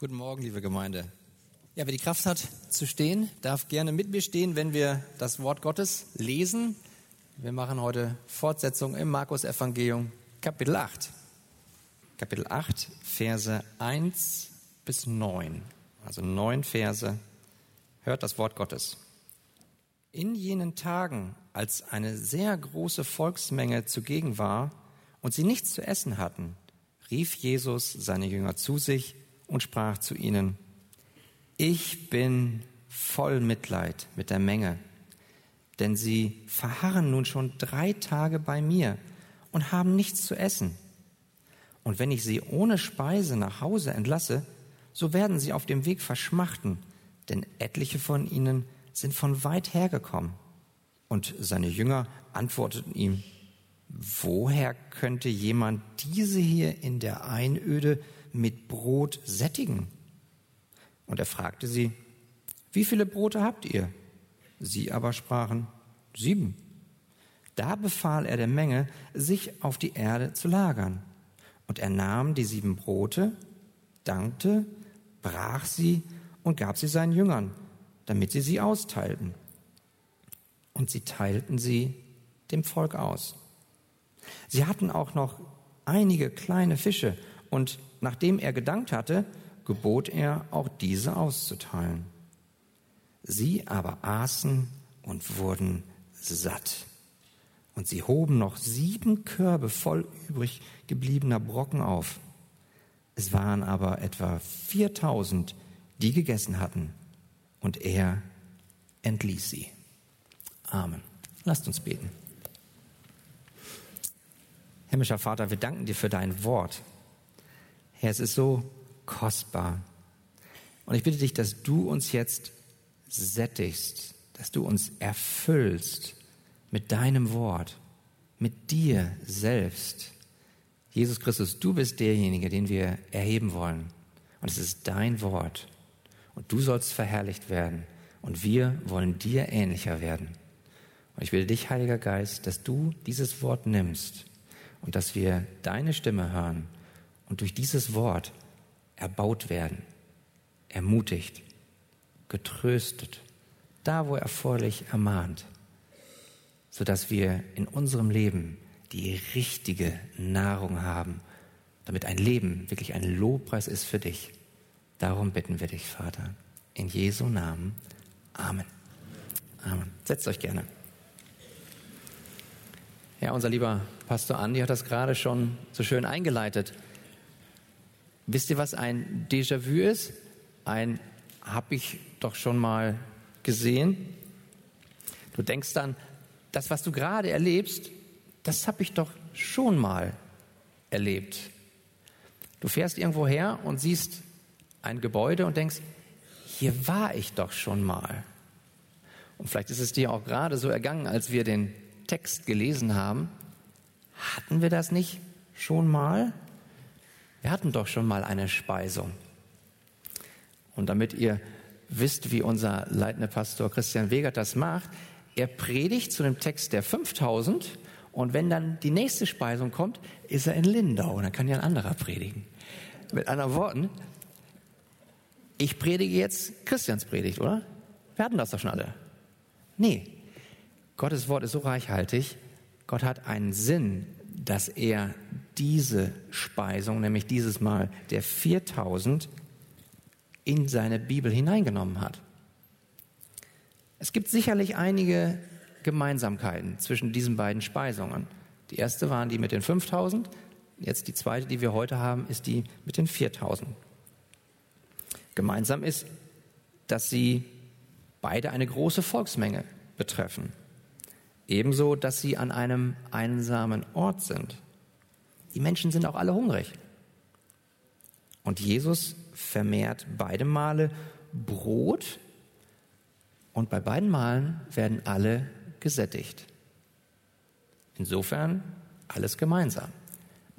Guten Morgen, liebe Gemeinde. Ja, wer die Kraft hat zu stehen, darf gerne mit mir stehen, wenn wir das Wort Gottes lesen. Wir machen heute Fortsetzung im Markus Evangelium, Kapitel 8. Kapitel 8, Verse 1 bis 9. Also neun Verse. Hört das Wort Gottes. In jenen Tagen, als eine sehr große Volksmenge zugegen war und sie nichts zu essen hatten, rief Jesus seine Jünger zu sich und sprach zu ihnen, ich bin voll Mitleid mit der Menge, denn sie verharren nun schon drei Tage bei mir und haben nichts zu essen. Und wenn ich sie ohne Speise nach Hause entlasse, so werden sie auf dem Weg verschmachten, denn etliche von ihnen sind von weit hergekommen. Und seine Jünger antworteten ihm, woher könnte jemand diese hier in der Einöde mit Brot sättigen? Und er fragte sie, wie viele Brote habt ihr? Sie aber sprachen, sieben. Da befahl er der Menge, sich auf die Erde zu lagern. Und er nahm die sieben Brote, dankte, brach sie und gab sie seinen Jüngern, damit sie sie austeilten. Und sie teilten sie dem Volk aus. Sie hatten auch noch einige kleine Fische, und nachdem er gedankt hatte, gebot er, auch diese auszuteilen. Sie aber aßen und wurden satt. Und sie hoben noch sieben Körbe voll übrig gebliebener Brocken auf. Es waren aber etwa viertausend, die gegessen hatten, und er entließ sie. Amen. Lasst uns beten. Himmlischer Vater, wir danken dir für dein Wort. Herr, es ist so kostbar. Und ich bitte dich, dass du uns jetzt sättigst, dass du uns erfüllst mit deinem Wort, mit dir selbst. Jesus Christus, du bist derjenige, den wir erheben wollen. Und es ist dein Wort. Und du sollst verherrlicht werden. Und wir wollen dir ähnlicher werden. Und ich bitte dich, Heiliger Geist, dass du dieses Wort nimmst und dass wir deine Stimme hören und durch dieses Wort erbaut werden, ermutigt, getröstet, da wo erforderlich ermahnt, sodass wir in unserem Leben die richtige Nahrung haben, damit ein Leben wirklich ein Lobpreis ist für dich. Darum bitten wir dich, Vater. In Jesu Namen. Amen. Amen. Setzt euch gerne. Ja, unser lieber Pastor Andi hat das gerade schon so schön eingeleitet. Wisst ihr, was ein Déjà-vu ist? Ein habe ich doch schon mal gesehen. Du denkst dann, das, was du gerade erlebst, das habe ich doch schon mal erlebt. Du fährst irgendwo her und siehst ein Gebäude und denkst, hier war ich doch schon mal. Und vielleicht ist es dir auch gerade so ergangen, als wir den Text gelesen haben. Hatten wir das nicht schon mal? Wir hatten doch schon mal eine Speisung. Und damit ihr wisst, wie unser leitender Pastor Christian Wegert das macht, er predigt zu dem Text der 5000 und wenn dann die nächste Speisung kommt, ist er in Lindau und dann kann ja ein anderer predigen. Mit anderen Worten, ich predige jetzt Christians Predigt, oder? Wir hatten das doch schon alle. Nee, Gottes Wort ist so reichhaltig, Gott hat einen Sinn, dass er diese Speisung, nämlich dieses Mal der 4000, in seine Bibel hineingenommen hat. Es gibt sicherlich einige Gemeinsamkeiten zwischen diesen beiden Speisungen. Die erste waren die mit den 5000, jetzt die zweite, die wir heute haben, ist die mit den 4000. Gemeinsam ist, dass sie beide eine große Volksmenge betreffen. Ebenso, dass sie an einem einsamen Ort sind. Die Menschen sind auch alle hungrig. Und Jesus vermehrt beide Male Brot und bei beiden Malen werden alle gesättigt. Insofern alles gemeinsam.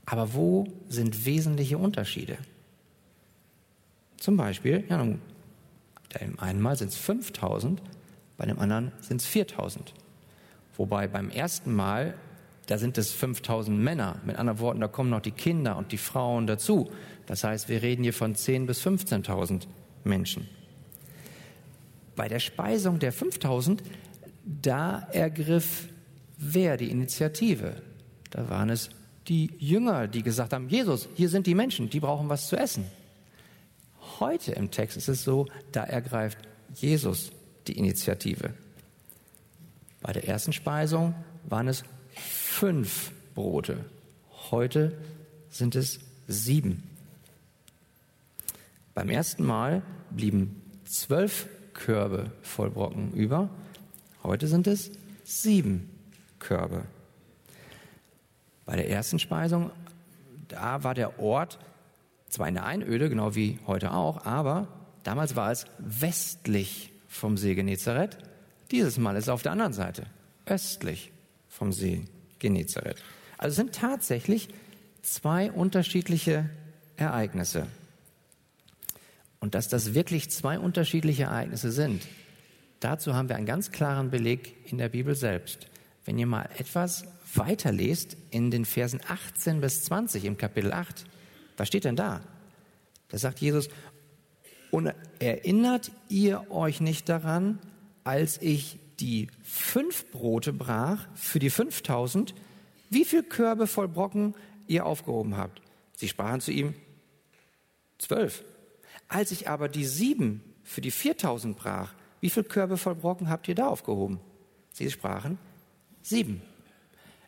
Aber wo sind wesentliche Unterschiede? Zum Beispiel, ja, nun, dem einen Mal sind es 5000, bei dem anderen sind es 4000. Wobei beim ersten Mal da sind es 5000 Männer. Mit anderen Worten, da kommen noch die Kinder und die Frauen dazu. Das heißt, wir reden hier von 10.000 bis 15.000 Menschen. Bei der Speisung der 5000, da ergriff wer die Initiative? Da waren es die Jünger, die gesagt haben, Jesus, hier sind die Menschen, die brauchen was zu essen. Heute im Text ist es so, da ergreift Jesus die Initiative. Bei der ersten Speisung waren es fünf Brote. Heute sind es sieben. Beim ersten Mal blieben zwölf Körbe voll Brocken über. Heute sind es sieben Körbe. Bei der ersten Speisung, da war der Ort zwar in der Einöde, genau wie heute auch, aber damals war es westlich vom See Genezareth. Dieses Mal ist es auf der anderen Seite, östlich vom See Genezareth. Also sind tatsächlich zwei unterschiedliche Ereignisse. Und dass das wirklich zwei unterschiedliche Ereignisse sind, dazu haben wir einen ganz klaren Beleg in der Bibel selbst. Wenn ihr mal etwas weiterlest in den Versen 18 bis 20 im Kapitel 8, was steht denn da? Da sagt Jesus, und erinnert ihr euch nicht daran, als ich die fünf Brote brach für die 5000, wie viel Körbe voll Brocken ihr aufgehoben habt? Sie sprachen zu ihm, zwölf. Als ich aber die sieben für die 4000 brach, wie viel Körbe voll Brocken habt ihr da aufgehoben? Sie sprachen, sieben.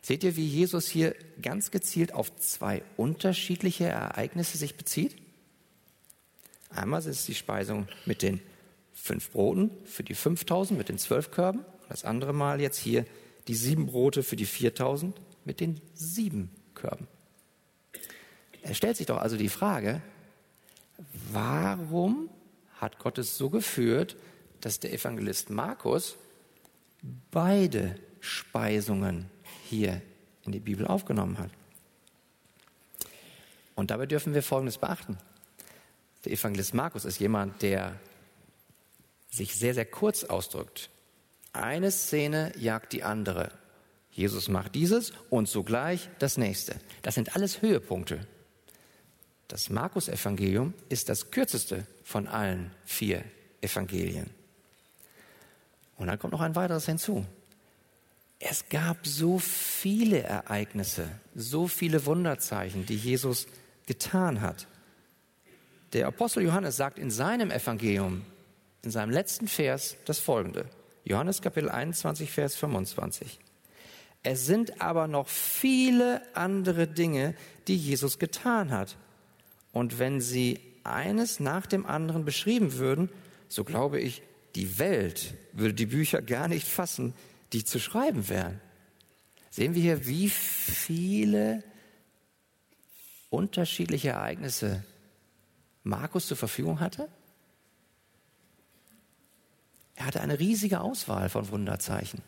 Seht ihr, wie Jesus hier ganz gezielt auf zwei unterschiedliche Ereignisse sich bezieht? Einmal ist es die Speisung mit den fünf Broten für die 5000 mit den zwölf Körben. Das andere Mal jetzt hier die sieben Brote für die 4000 mit den sieben Körben. Er stellt sich doch also die Frage, warum hat Gott es so geführt, dass der Evangelist Markus beide Speisungen hier in die Bibel aufgenommen hat? Und dabei dürfen wir Folgendes beachten. Der Evangelist Markus ist jemand, der sich sehr, sehr kurz ausdrückt. Eine Szene jagt die andere. Jesus macht dieses und sogleich das nächste. Das sind alles Höhepunkte. Das Markus-Evangelium ist das kürzeste von allen vier Evangelien. Und dann kommt noch ein weiteres hinzu. Es gab so viele Ereignisse, so viele Wunderzeichen, die Jesus getan hat. Der Apostel Johannes sagt in seinem Evangelium, in seinem letzten Vers, das folgende. Johannes Kapitel 21, Vers 25. Es sind aber noch viele andere Dinge, die Jesus getan hat. Und wenn sie eines nach dem anderen beschrieben würden, so glaube ich, die Welt würde die Bücher gar nicht fassen, die zu schreiben wären. Sehen wir hier, wie viele unterschiedliche Ereignisse Markus zur Verfügung hatte? Er hatte eine riesige Auswahl von Wunderzeichen.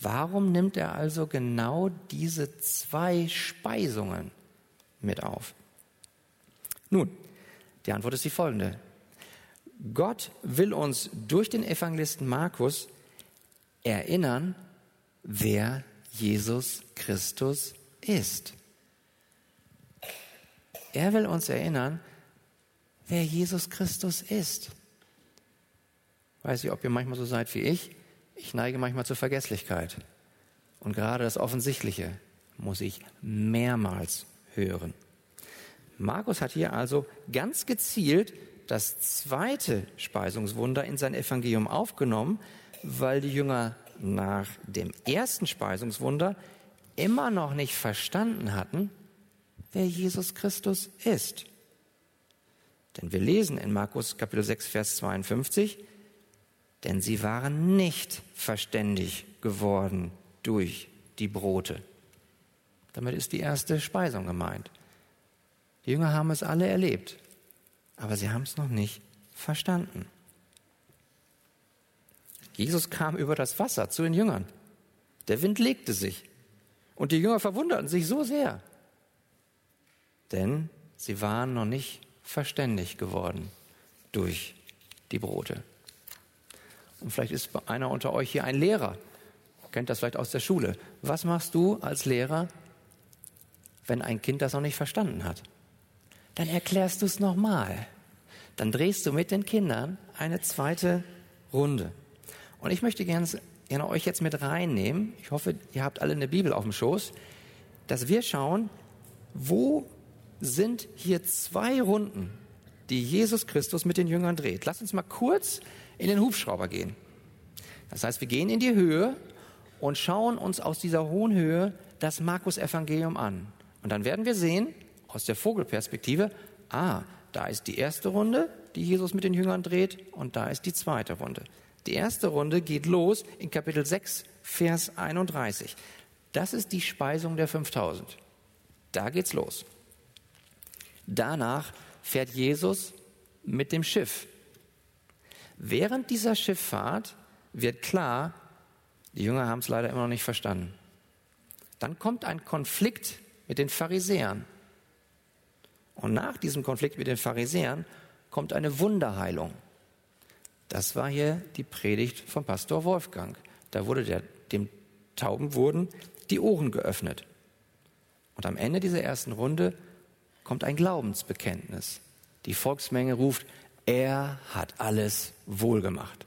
Warum nimmt er also genau diese zwei Speisungen mit auf? Nun, die Antwort ist die folgende. Gott will uns durch den Evangelisten Markus erinnern, wer Jesus Christus ist. Er will uns erinnern, wer Jesus Christus ist. Weiß ich, ob ihr manchmal so seid wie ich. Ich neige manchmal zur Vergesslichkeit. Und gerade das Offensichtliche muss ich mehrmals hören. Markus hat hier also ganz gezielt das zweite Speisungswunder in sein Evangelium aufgenommen, weil die Jünger nach dem ersten Speisungswunder immer noch nicht verstanden hatten, wer Jesus Christus ist. Denn wir lesen in Markus Kapitel 6, Vers 52, denn sie waren nicht verständig geworden durch die Brote. Damit ist die erste Speisung gemeint. Die Jünger haben es alle erlebt, aber sie haben es noch nicht verstanden. Jesus kam über das Wasser zu den Jüngern. Der Wind legte sich und die Jünger verwunderten sich so sehr, denn sie waren noch nicht verständig geworden durch die Brote. Und vielleicht ist einer unter euch hier ein Lehrer. kennt das vielleicht aus der Schule. Was machst du als Lehrer, wenn ein Kind das noch nicht verstanden hat? Dann erklärst du es nochmal. Dann drehst du mit den Kindern eine zweite Runde. Und ich möchte gerne, gerne euch jetzt mit reinnehmen. Ich hoffe, ihr habt alle eine Bibel auf dem Schoß, dass wir schauen, wo sind hier zwei Runden, die Jesus Christus mit den Jüngern dreht. Lass uns mal kurz in den Hubschrauber gehen. Das heißt, wir gehen in die Höhe und schauen uns aus dieser hohen Höhe das Markus-Evangelium an. Und dann werden wir sehen, aus der Vogelperspektive, ah, da ist die erste Runde, die Jesus mit den Jüngern dreht, und da ist die zweite Runde. Die erste Runde geht los in Kapitel 6, Vers 31. Das ist die Speisung der 5000. Da geht's los. Danach fährt Jesus mit dem Schiff. Während dieser Schifffahrt wird klar, die Jünger haben es leider immer noch nicht verstanden. Dann kommt ein Konflikt mit den Pharisäern. Und nach diesem Konflikt mit den Pharisäern kommt eine Wunderheilung. Das war hier die Predigt von Pastor Wolfgang. Da wurde der, dem Tauben wurden die Ohren geöffnet. Und am Ende dieser ersten Runde kommt ein Glaubensbekenntnis. Die Volksmenge ruft, er hat alles wohlgemacht.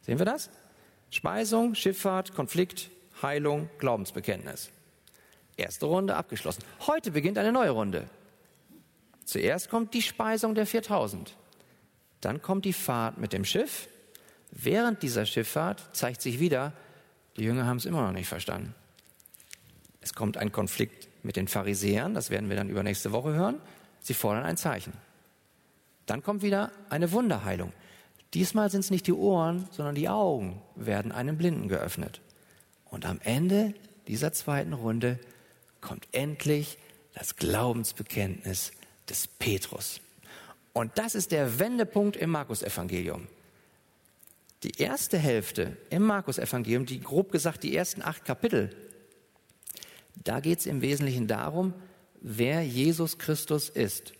Sehen wir das? Speisung, Schifffahrt, Konflikt, Heilung, Glaubensbekenntnis. Erste Runde abgeschlossen. Heute beginnt eine neue Runde. Zuerst kommt die Speisung der 4000. Dann kommt die Fahrt mit dem Schiff. Während dieser Schifffahrt zeigt sich wieder, die Jünger haben es immer noch nicht verstanden. Es kommt ein Konflikt mit den Pharisäern, das werden wir dann übernächste Woche hören. Sie fordern ein Zeichen. Dann kommt wieder eine Wunderheilung. Diesmal sind es nicht die Ohren, sondern die Augen werden einem Blinden geöffnet. Und am Ende dieser zweiten Runde kommt endlich das Glaubensbekenntnis des Petrus. Und das ist der Wendepunkt im Markus-Evangelium. Die erste Hälfte im Markus-Evangelium, die grob gesagt die ersten acht Kapitel, da geht es im Wesentlichen darum, wer Jesus Christus ist.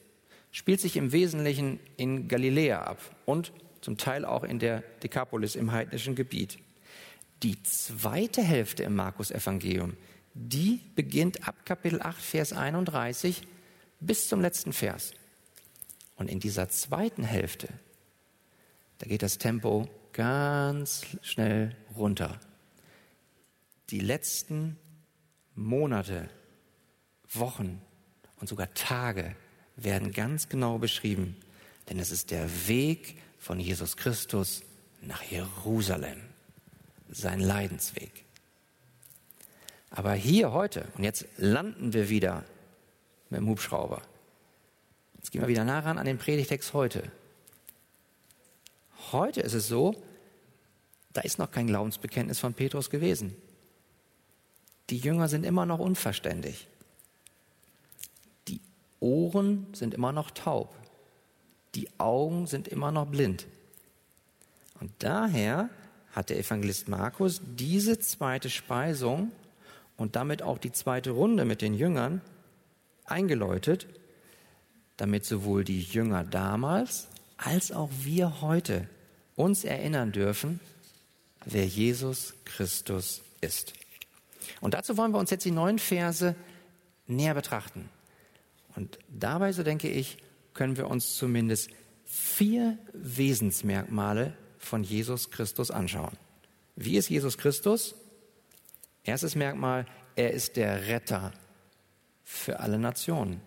Spielt sich im Wesentlichen in Galiläa ab und zum Teil auch in der Dekapolis im heidnischen Gebiet. Die zweite Hälfte im Markus-Evangelium, die beginnt ab Kapitel 8, Vers 31 bis zum letzten Vers. Und in dieser zweiten Hälfte, da geht das Tempo ganz schnell runter. Die letzten Monate, Wochen und sogar Tage werden ganz genau beschrieben, denn es ist der Weg von Jesus Christus nach Jerusalem, sein Leidensweg. Aber hier heute, und jetzt landen wir wieder mit dem Hubschrauber, Jetzt gehen wir wieder nah ran an den Predigtext heute. Heute ist es so, da ist noch kein Glaubensbekenntnis von Petrus gewesen. Die Jünger sind immer noch unverständig. Ohren sind immer noch taub. Die Augen sind immer noch blind. Und daher hat der Evangelist Markus diese zweite Speisung und damit auch die zweite Runde mit den Jüngern eingeläutet damit sowohl die Jünger damals als auch wir heute uns erinnern dürfen, wer Jesus Christus ist. Und dazu wollen wir uns jetzt die neuen Verse näher betrachten. Und dabei, so denke ich, können wir uns zumindest vier Wesensmerkmale von Jesus Christus anschauen. Wie ist Jesus Christus? Erstes Merkmal, er ist der Retter für alle Nationen.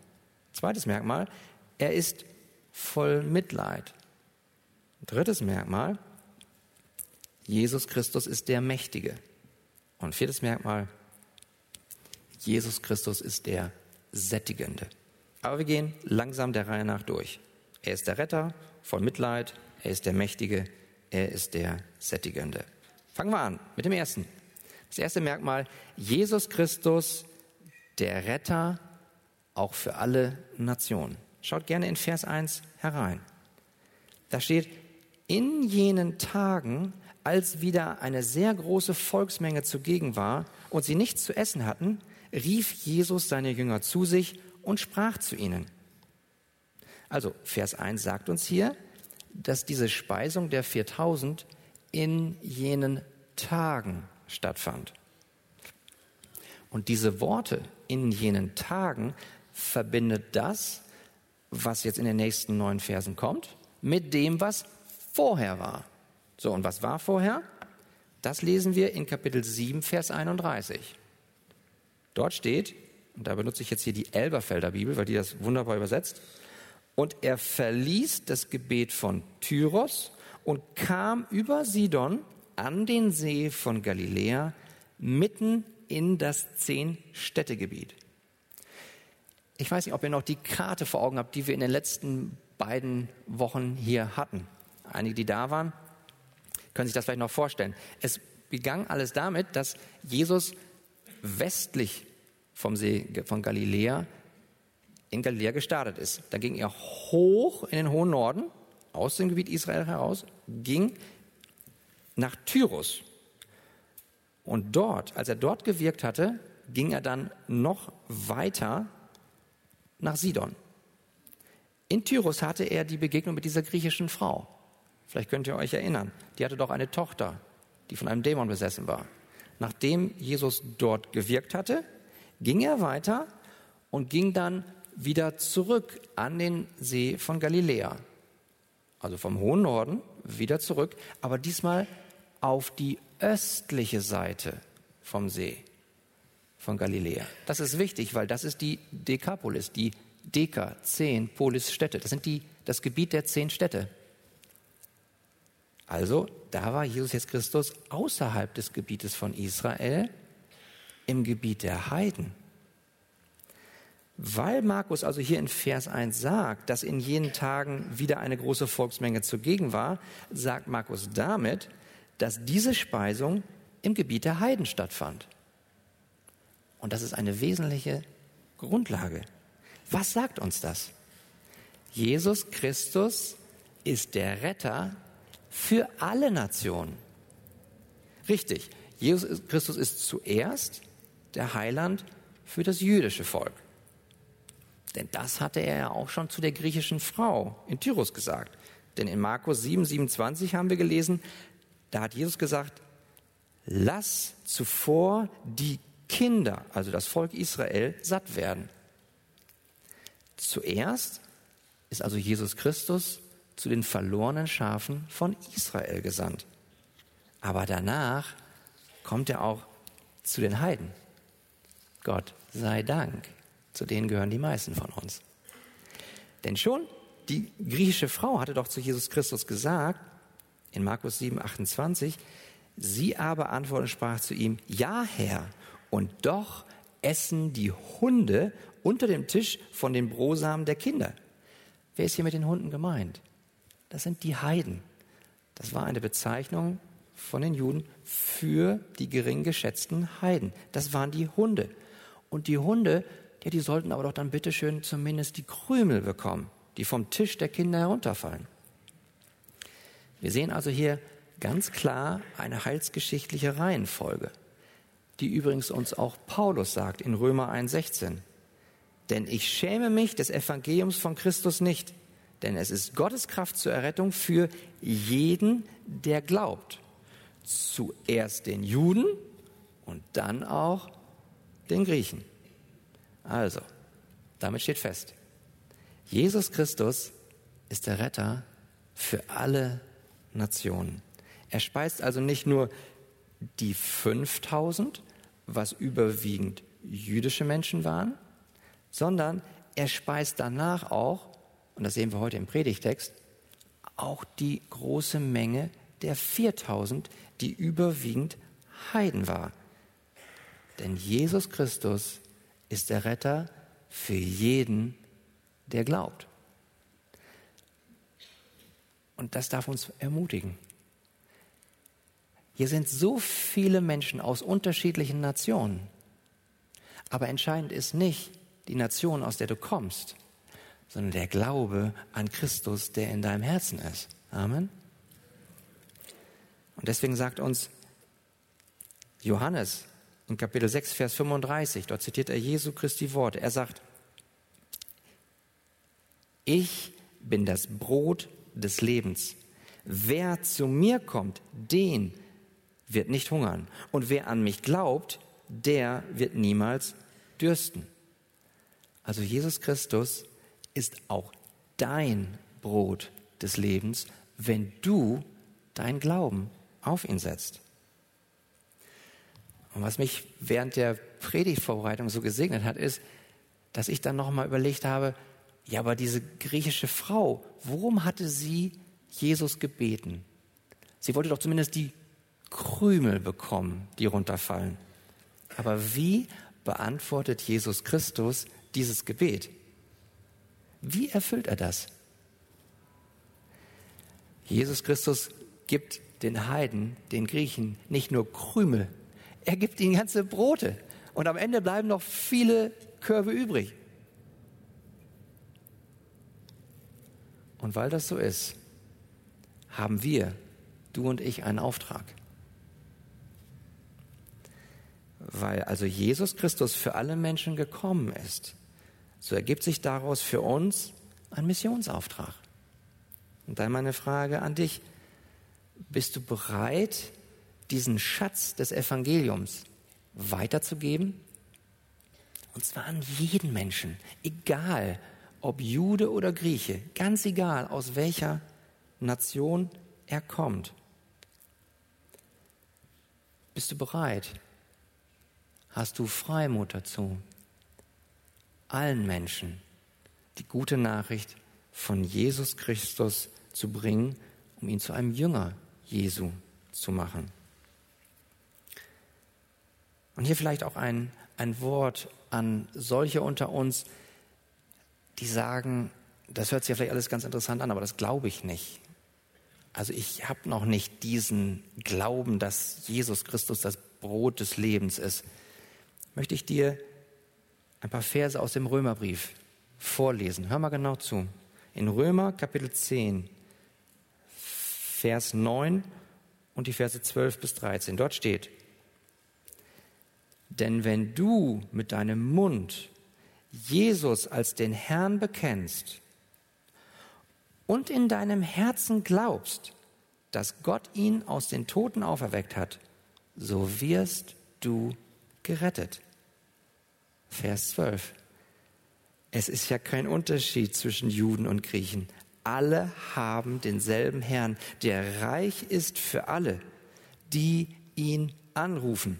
Zweites Merkmal, er ist voll Mitleid. Drittes Merkmal, Jesus Christus ist der Mächtige. Und viertes Merkmal, Jesus Christus ist der Sättigende. Aber wir gehen langsam der Reihe nach durch. Er ist der Retter, voll Mitleid, er ist der Mächtige, er ist der Sättigende. Fangen wir an mit dem ersten. Das erste Merkmal, Jesus Christus, der Retter, auch für alle Nationen. Schaut gerne in Vers 1 herein. Da steht, in jenen Tagen, als wieder eine sehr große Volksmenge zugegen war und sie nichts zu essen hatten, rief Jesus seine Jünger zu sich und sprach zu ihnen. Also Vers 1 sagt uns hier, dass diese Speisung der 4000 in jenen Tagen stattfand. Und diese Worte in jenen Tagen verbindet das, was jetzt in den nächsten neun Versen kommt, mit dem, was vorher war. So, und was war vorher? Das lesen wir in Kapitel 7, Vers 31. Dort steht, und da benutze ich jetzt hier die Elberfelder Bibel, weil die das wunderbar übersetzt, und er verließ das Gebet von Tyros und kam über Sidon an den See von Galiläa mitten in das Zehn-Städtegebiet. Ich weiß nicht, ob ihr noch die Karte vor Augen habt, die wir in den letzten beiden Wochen hier hatten. Einige, die da waren, können sich das vielleicht noch vorstellen. Es begann alles damit, dass Jesus westlich vom See von Galiläa in Galiläa gestartet ist. Da ging er hoch in den hohen Norden, aus dem Gebiet Israel heraus, ging nach Tyrus. Und dort, als er dort gewirkt hatte, ging er dann noch weiter nach Sidon. In Tyrus hatte er die Begegnung mit dieser griechischen Frau. Vielleicht könnt ihr euch erinnern. Die hatte doch eine Tochter, die von einem Dämon besessen war. Nachdem Jesus dort gewirkt hatte, ging er weiter und ging dann wieder zurück an den See von Galiläa. Also vom hohen Norden wieder zurück, aber diesmal auf die östliche Seite vom See von Galiläa. Das ist wichtig, weil das ist die Dekapolis, die Deka, zehn Polis-Städte. Das sind die, das Gebiet der zehn Städte. Also, da war Jesus jetzt Christus außerhalb des Gebietes von Israel, im Gebiet der Heiden. Weil Markus also hier in Vers 1 sagt, dass in jenen Tagen wieder eine große Volksmenge zugegen war, sagt Markus damit, dass diese Speisung im Gebiet der Heiden stattfand. Und das ist eine wesentliche Grundlage. Was sagt uns das? Jesus Christus ist der Retter für alle Nationen. Richtig, Jesus Christus ist zuerst der Heiland für das jüdische Volk. Denn das hatte er ja auch schon zu der griechischen Frau in Tyrus gesagt. Denn in Markus 7, 27 haben wir gelesen, da hat Jesus gesagt, lass zuvor die Kinder, also das Volk Israel, satt werden. Zuerst ist also Jesus Christus zu den verlorenen Schafen von Israel gesandt. Aber danach kommt er auch zu den Heiden. Gott sei Dank. Zu denen gehören die meisten von uns. Denn schon die griechische Frau hatte doch zu Jesus Christus gesagt, in Markus 7, 28, sie aber antwortete und sprach zu ihm, ja Herr, und doch essen die Hunde unter dem Tisch von den Brosamen der Kinder. Wer ist hier mit den Hunden gemeint? Das sind die Heiden. Das war eine Bezeichnung von den Juden für die gering geschätzten Heiden. Das waren die Hunde. Und die Hunde ja, die sollten aber doch dann bitteschön zumindest die Krümel bekommen, die vom Tisch der Kinder herunterfallen. Wir sehen also hier ganz klar eine heilsgeschichtliche Reihenfolge, die übrigens uns auch Paulus sagt in Römer 1,16. Denn ich schäme mich des Evangeliums von Christus nicht, denn es ist Gottes Kraft zur Errettung für jeden, der glaubt. Zuerst den Juden und dann auch den Griechen. Also, damit steht fest, Jesus Christus ist der Retter für alle Nationen. Er speist also nicht nur die 5000, was überwiegend jüdische Menschen waren, sondern er speist danach auch, und das sehen wir heute im Predigtext, auch die große Menge der 4000, die überwiegend Heiden war. Denn Jesus Christus ist der Retter für jeden, der glaubt. Und das darf uns ermutigen. Hier sind so viele Menschen aus unterschiedlichen Nationen. Aber entscheidend ist nicht die Nation, aus der du kommst, sondern der Glaube an Christus, der in deinem Herzen ist. Amen. Und deswegen sagt uns Johannes in Kapitel 6, Vers 35, dort zitiert er Jesu Christi Worte. Er sagt, ich bin das Brot des Lebens. Wer zu mir kommt, den wird nicht hungern. Und wer an mich glaubt, der wird niemals dürsten. Also Jesus Christus ist auch dein Brot des Lebens, wenn du dein Glauben auf ihn setzt. Und was mich während der Predigtvorbereitung so gesegnet hat, ist, dass ich dann nochmal überlegt habe, ja, aber diese griechische Frau, worum hatte sie Jesus gebeten? Sie wollte doch zumindest die Krümel bekommen, die runterfallen. Aber wie beantwortet Jesus Christus dieses Gebet? Wie erfüllt er das? Jesus Christus gibt den Heiden, den Griechen, nicht nur Krümel, er gibt ihnen ganze Brote. Und am Ende bleiben noch viele Körbe übrig. Und weil das so ist, haben wir, du und ich, einen Auftrag. Weil also Jesus Christus für alle Menschen gekommen ist, so ergibt sich daraus für uns ein Missionsauftrag. Und dann meine Frage an dich, bist du bereit, diesen Schatz des Evangeliums weiterzugeben? Und zwar an jeden Menschen, egal ob Jude oder Grieche, ganz egal aus welcher Nation er kommt. Bist du bereit? Hast du Freimut dazu? Allen Menschen die gute Nachricht von Jesus Christus zu bringen, um ihn zu einem Jünger Jesu zu machen. Und hier vielleicht auch ein, ein Wort an solche unter uns, die sagen, das hört sich ja vielleicht alles ganz interessant an, aber das glaube ich nicht. Also ich habe noch nicht diesen Glauben, dass Jesus Christus das Brot des Lebens ist. Möchte ich dir ein paar Verse aus dem Römerbrief vorlesen. Hör mal genau zu. In Römer Kapitel 10, Vers 9 und die Verse 12 bis 13. Dort steht, denn wenn du mit deinem Mund Jesus als den Herrn bekennst und in deinem Herzen glaubst, dass Gott ihn aus den Toten auferweckt hat, so wirst du gerettet. Vers 12. Es ist ja kein Unterschied zwischen Juden und Griechen. Alle haben denselben Herrn, der reich ist für alle, die ihn anrufen.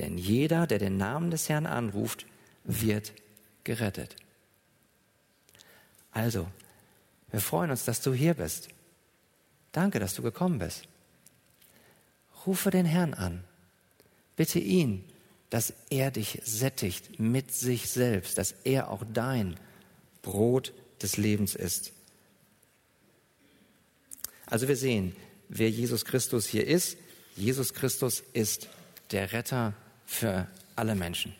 Denn jeder, der den Namen des Herrn anruft, wird gerettet. Also, wir freuen uns, dass du hier bist. Danke, dass du gekommen bist. Rufe den Herrn an. Bitte ihn, dass er dich sättigt mit sich selbst, dass er auch dein Brot des Lebens ist. Also wir sehen, wer Jesus Christus hier ist. Jesus Christus ist der Retter für alle Menschen.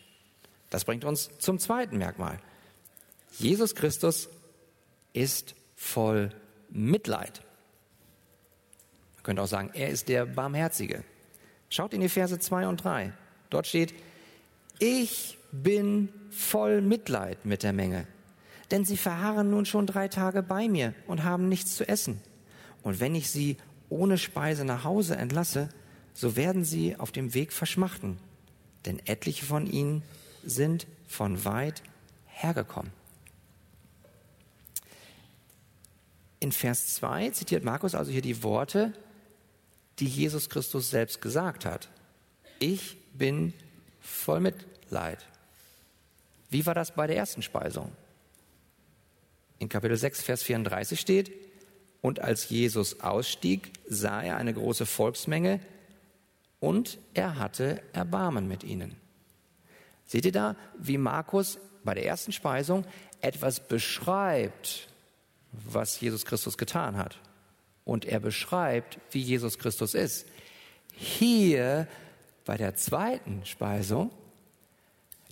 Das bringt uns zum zweiten Merkmal. Jesus Christus ist voll Mitleid. Man könnte auch sagen, er ist der Barmherzige. Schaut in die Verse 2 und 3. Dort steht, ich bin voll Mitleid mit der Menge, denn sie verharren nun schon drei Tage bei mir und haben nichts zu essen. Und wenn ich sie ohne Speise nach Hause entlasse, so werden sie auf dem Weg verschmachten, denn etliche von ihnen sind von weit hergekommen. In Vers 2 zitiert Markus also hier die Worte, die Jesus Christus selbst gesagt hat. Ich bin voll Mitleid. Wie war das bei der ersten Speisung? In Kapitel 6, Vers 34 steht, und als Jesus ausstieg, sah er eine große Volksmenge und er hatte Erbarmen mit ihnen. Seht ihr da, wie Markus bei der ersten Speisung etwas beschreibt, was Jesus Christus getan hat. Und er beschreibt, wie Jesus Christus ist. Hier bei der zweiten Speisung,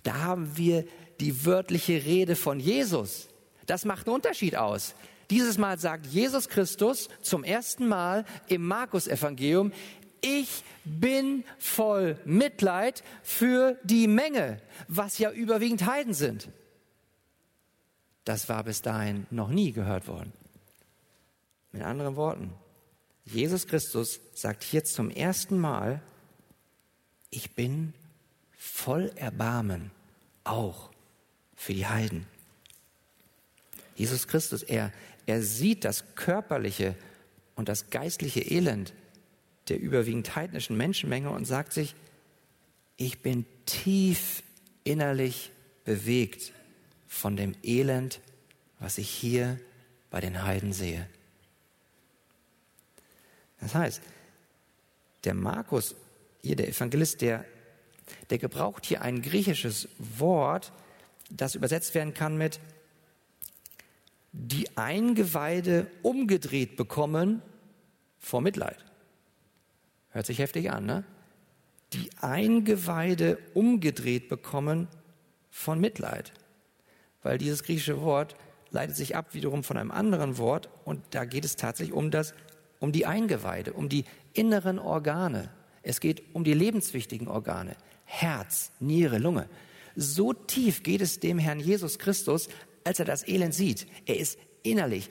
da haben wir die wörtliche Rede von Jesus. Das macht einen Unterschied aus. Dieses Mal sagt Jesus Christus zum ersten Mal im Markus-Evangelium, ich bin voll Mitleid für die Menge, was ja überwiegend Heiden sind. Das war bis dahin noch nie gehört worden. Mit anderen Worten, Jesus Christus sagt hier zum ersten Mal, ich bin voll Erbarmen, auch für die Heiden. Jesus Christus, er, er sieht das körperliche und das geistliche Elend der überwiegend heidnischen Menschenmenge und sagt sich, ich bin tief innerlich bewegt von dem Elend, was ich hier bei den Heiden sehe. Das heißt, der Markus, hier der Evangelist, der, der gebraucht hier ein griechisches Wort, das übersetzt werden kann mit die Eingeweide umgedreht bekommen vor Mitleid. Hört sich heftig an, ne? Die Eingeweide umgedreht bekommen von Mitleid. Weil dieses griechische Wort leitet sich ab wiederum von einem anderen Wort und da geht es tatsächlich um das, um die Eingeweide, um die inneren Organe. Es geht um die lebenswichtigen Organe. Herz, Niere, Lunge. So tief geht es dem Herrn Jesus Christus, als er das Elend sieht. Er ist innerlich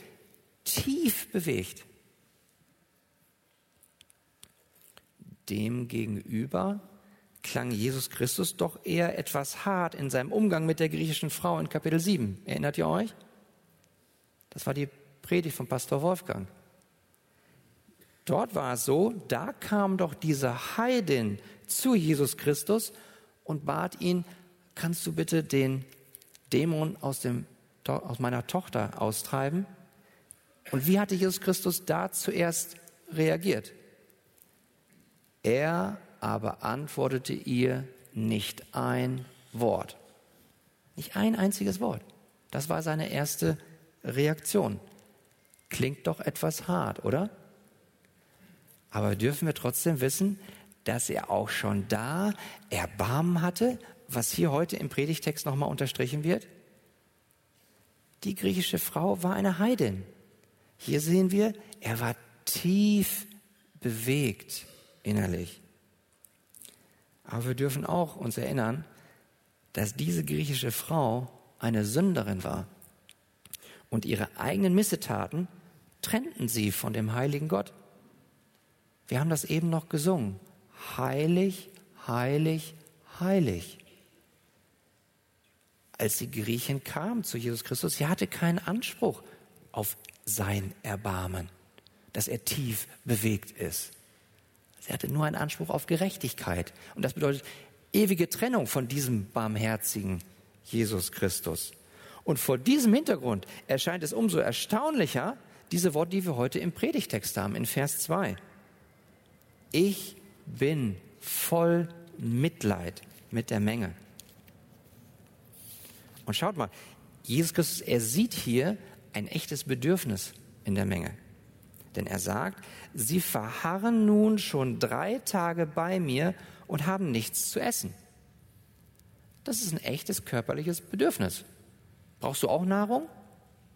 tief bewegt. Demgegenüber klang Jesus Christus doch eher etwas hart in seinem Umgang mit der griechischen Frau in Kapitel 7. Erinnert ihr euch? Das war die Predigt von Pastor Wolfgang. Dort war es so, da kam doch diese Heidin zu Jesus Christus und bat ihn, kannst du bitte den Dämon aus, dem, aus meiner Tochter austreiben? Und wie hatte Jesus Christus da zuerst reagiert? Er aber antwortete ihr nicht ein Wort. Nicht ein einziges Wort. Das war seine erste Reaktion. Klingt doch etwas hart, oder? Aber dürfen wir trotzdem wissen, dass er auch schon da Erbarmen hatte, was hier heute im Predigtext nochmal unterstrichen wird? Die griechische Frau war eine Heidin. Hier sehen wir, er war tief bewegt innerlich. Aber wir dürfen auch uns erinnern, dass diese griechische Frau eine Sünderin war. Und ihre eigenen Missetaten trennten sie von dem heiligen Gott. Wir haben das eben noch gesungen. Heilig, heilig, heilig. Als die Griechin kam zu Jesus Christus, sie hatte keinen Anspruch auf sein Erbarmen, dass er tief bewegt ist. Sie hatte nur einen Anspruch auf Gerechtigkeit. Und das bedeutet ewige Trennung von diesem barmherzigen Jesus Christus. Und vor diesem Hintergrund erscheint es umso erstaunlicher, diese Worte, die wir heute im Predigtext haben, in Vers 2. Ich bin voll Mitleid mit der Menge. Und schaut mal, Jesus Christus, er sieht hier ein echtes Bedürfnis in der Menge. Denn er sagt, sie verharren nun schon drei Tage bei mir und haben nichts zu essen. Das ist ein echtes körperliches Bedürfnis. Brauchst du auch Nahrung?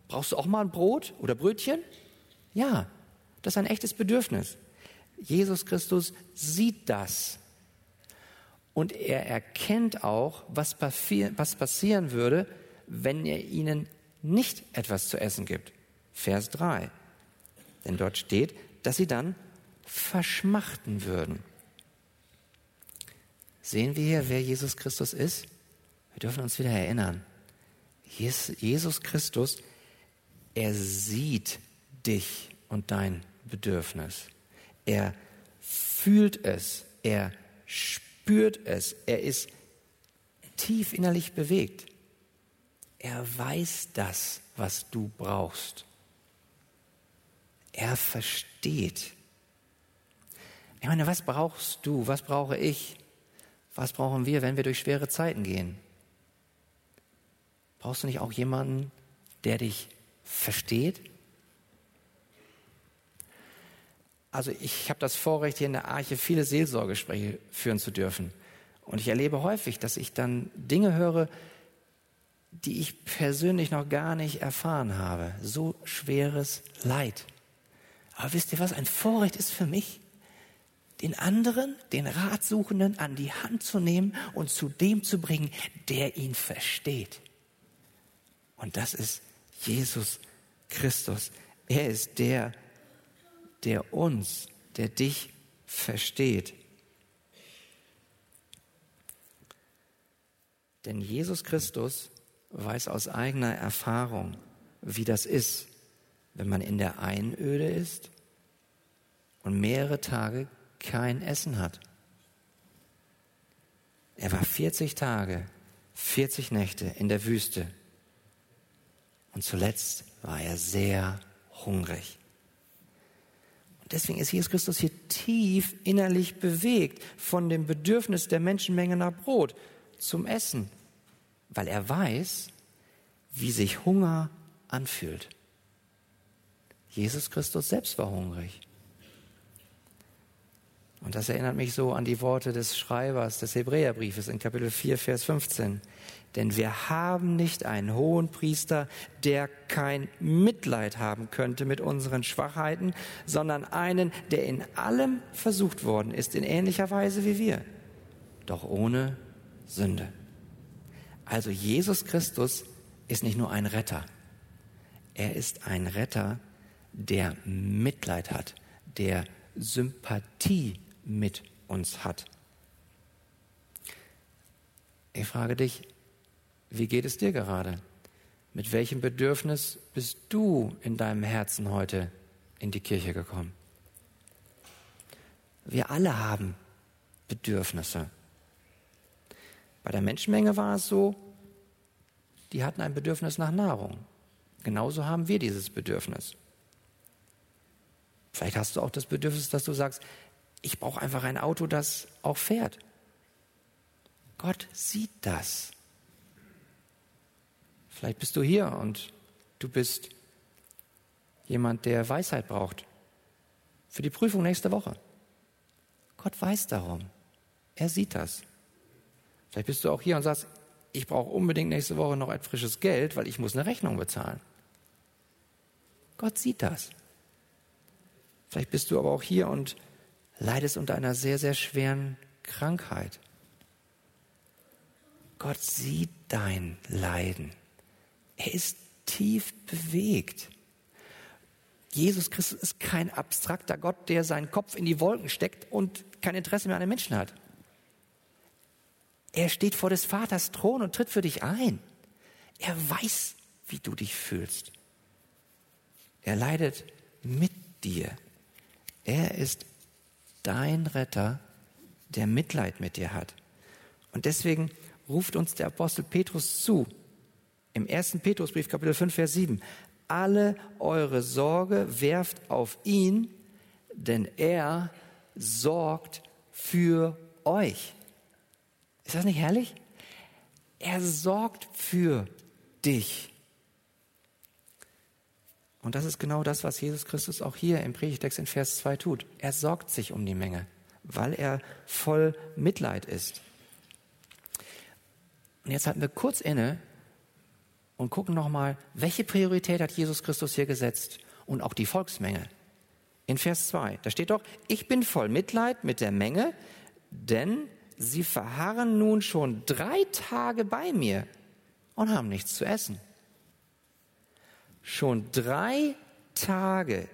Brauchst du auch mal ein Brot oder Brötchen? Ja, das ist ein echtes Bedürfnis. Jesus Christus sieht das. Und er erkennt auch, was, was passieren würde, wenn er ihnen nicht etwas zu essen gibt. Vers 3. Denn dort steht, dass sie dann verschmachten würden. Sehen wir hier, wer Jesus Christus ist? Wir dürfen uns wieder erinnern. Jesus Christus, er sieht dich und dein Bedürfnis. Er fühlt es, er spürt es, er ist tief innerlich bewegt. Er weiß das, was du brauchst. Er versteht. Ich meine, was brauchst du? Was brauche ich? Was brauchen wir, wenn wir durch schwere Zeiten gehen? Brauchst du nicht auch jemanden, der dich versteht? Also ich habe das Vorrecht, hier in der Arche viele Seelsorgespräche führen zu dürfen. Und ich erlebe häufig, dass ich dann Dinge höre, die ich persönlich noch gar nicht erfahren habe. So schweres Leid. Aber wisst ihr was? Ein Vorrecht ist für mich, den anderen, den Ratsuchenden an die Hand zu nehmen und zu dem zu bringen, der ihn versteht. Und das ist Jesus Christus. Er ist der, der uns, der dich versteht. Denn Jesus Christus weiß aus eigener Erfahrung, wie das ist, wenn man in der Einöde ist und mehrere Tage kein Essen hat. Er war 40 Tage, 40 Nächte in der Wüste und zuletzt war er sehr hungrig. Und deswegen ist Jesus Christus hier tief innerlich bewegt von dem Bedürfnis der Menschenmenge nach Brot zum Essen, weil er weiß, wie sich Hunger anfühlt. Jesus Christus selbst war hungrig. Und das erinnert mich so an die Worte des Schreibers des Hebräerbriefes in Kapitel 4, Vers 15. Denn wir haben nicht einen hohen Priester, der kein Mitleid haben könnte mit unseren Schwachheiten, sondern einen, der in allem versucht worden ist, in ähnlicher Weise wie wir, doch ohne Sünde. Also Jesus Christus ist nicht nur ein Retter, er ist ein Retter, der Mitleid hat, der Sympathie mit uns hat. Ich frage dich, wie geht es dir gerade? Mit welchem Bedürfnis bist du in deinem Herzen heute in die Kirche gekommen? Wir alle haben Bedürfnisse. Bei der Menschenmenge war es so, die hatten ein Bedürfnis nach Nahrung. Genauso haben wir dieses Bedürfnis. Vielleicht hast du auch das Bedürfnis, dass du sagst, ich brauche einfach ein Auto, das auch fährt. Gott sieht das. Vielleicht bist du hier und du bist jemand, der Weisheit braucht für die Prüfung nächste Woche. Gott weiß darum. Er sieht das. Vielleicht bist du auch hier und sagst, ich brauche unbedingt nächste Woche noch ein frisches Geld, weil ich muss eine Rechnung bezahlen. Gott sieht das. Vielleicht bist du aber auch hier und leidest unter einer sehr, sehr schweren Krankheit. Gott sieht dein Leiden. Er ist tief bewegt. Jesus Christus ist kein abstrakter Gott, der seinen Kopf in die Wolken steckt und kein Interesse mehr an den Menschen hat. Er steht vor des Vaters Thron und tritt für dich ein. Er weiß, wie du dich fühlst. Er leidet mit dir. Er ist dein Retter, der Mitleid mit dir hat. Und deswegen ruft uns der Apostel Petrus zu, im ersten Petrusbrief, Kapitel 5, Vers 7, alle eure Sorge werft auf ihn, denn er sorgt für euch. Ist das nicht herrlich? Er sorgt für dich. Und das ist genau das, was Jesus Christus auch hier im Predigtext in Vers 2 tut. Er sorgt sich um die Menge, weil er voll Mitleid ist. Und jetzt halten wir kurz inne und gucken nochmal, welche Priorität hat Jesus Christus hier gesetzt und auch die Volksmenge. In Vers 2, da steht doch, ich bin voll Mitleid mit der Menge, denn sie verharren nun schon drei Tage bei mir und haben nichts zu essen. Schon drei Tage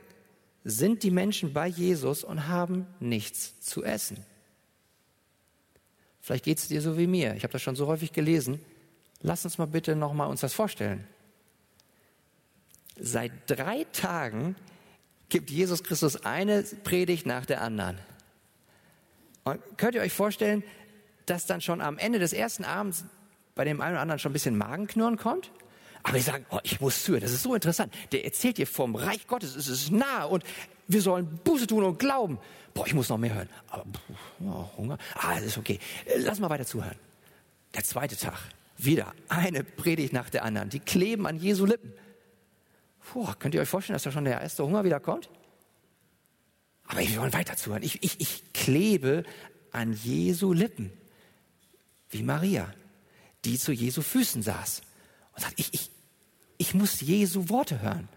sind die Menschen bei Jesus und haben nichts zu essen. Vielleicht geht es dir so wie mir. Ich habe das schon so häufig gelesen. Lass uns mal bitte noch mal uns das vorstellen. Seit drei Tagen gibt Jesus Christus eine Predigt nach der anderen. Und könnt ihr euch vorstellen, dass dann schon am Ende des ersten Abends bei dem einen oder anderen schon ein bisschen Magenknurren kommt? Aber die sagen, oh, ich muss zuhören, das ist so interessant. Der erzählt dir vom Reich Gottes, es ist nah und wir sollen Buße tun und glauben. Boah, ich muss noch mehr hören. Aber ja, Hunger, ah, das ist okay. Lass mal weiter zuhören. Der zweite Tag, wieder eine Predigt nach der anderen. Die kleben an Jesu Lippen. Puh, könnt ihr euch vorstellen, dass da schon der erste Hunger wieder kommt? Aber wir wollen weiter zuhören. Ich, ich, ich klebe an Jesu Lippen. Wie Maria, die zu Jesu Füßen saß und sagt, ich, ich, ich muss Jesu Worte hören.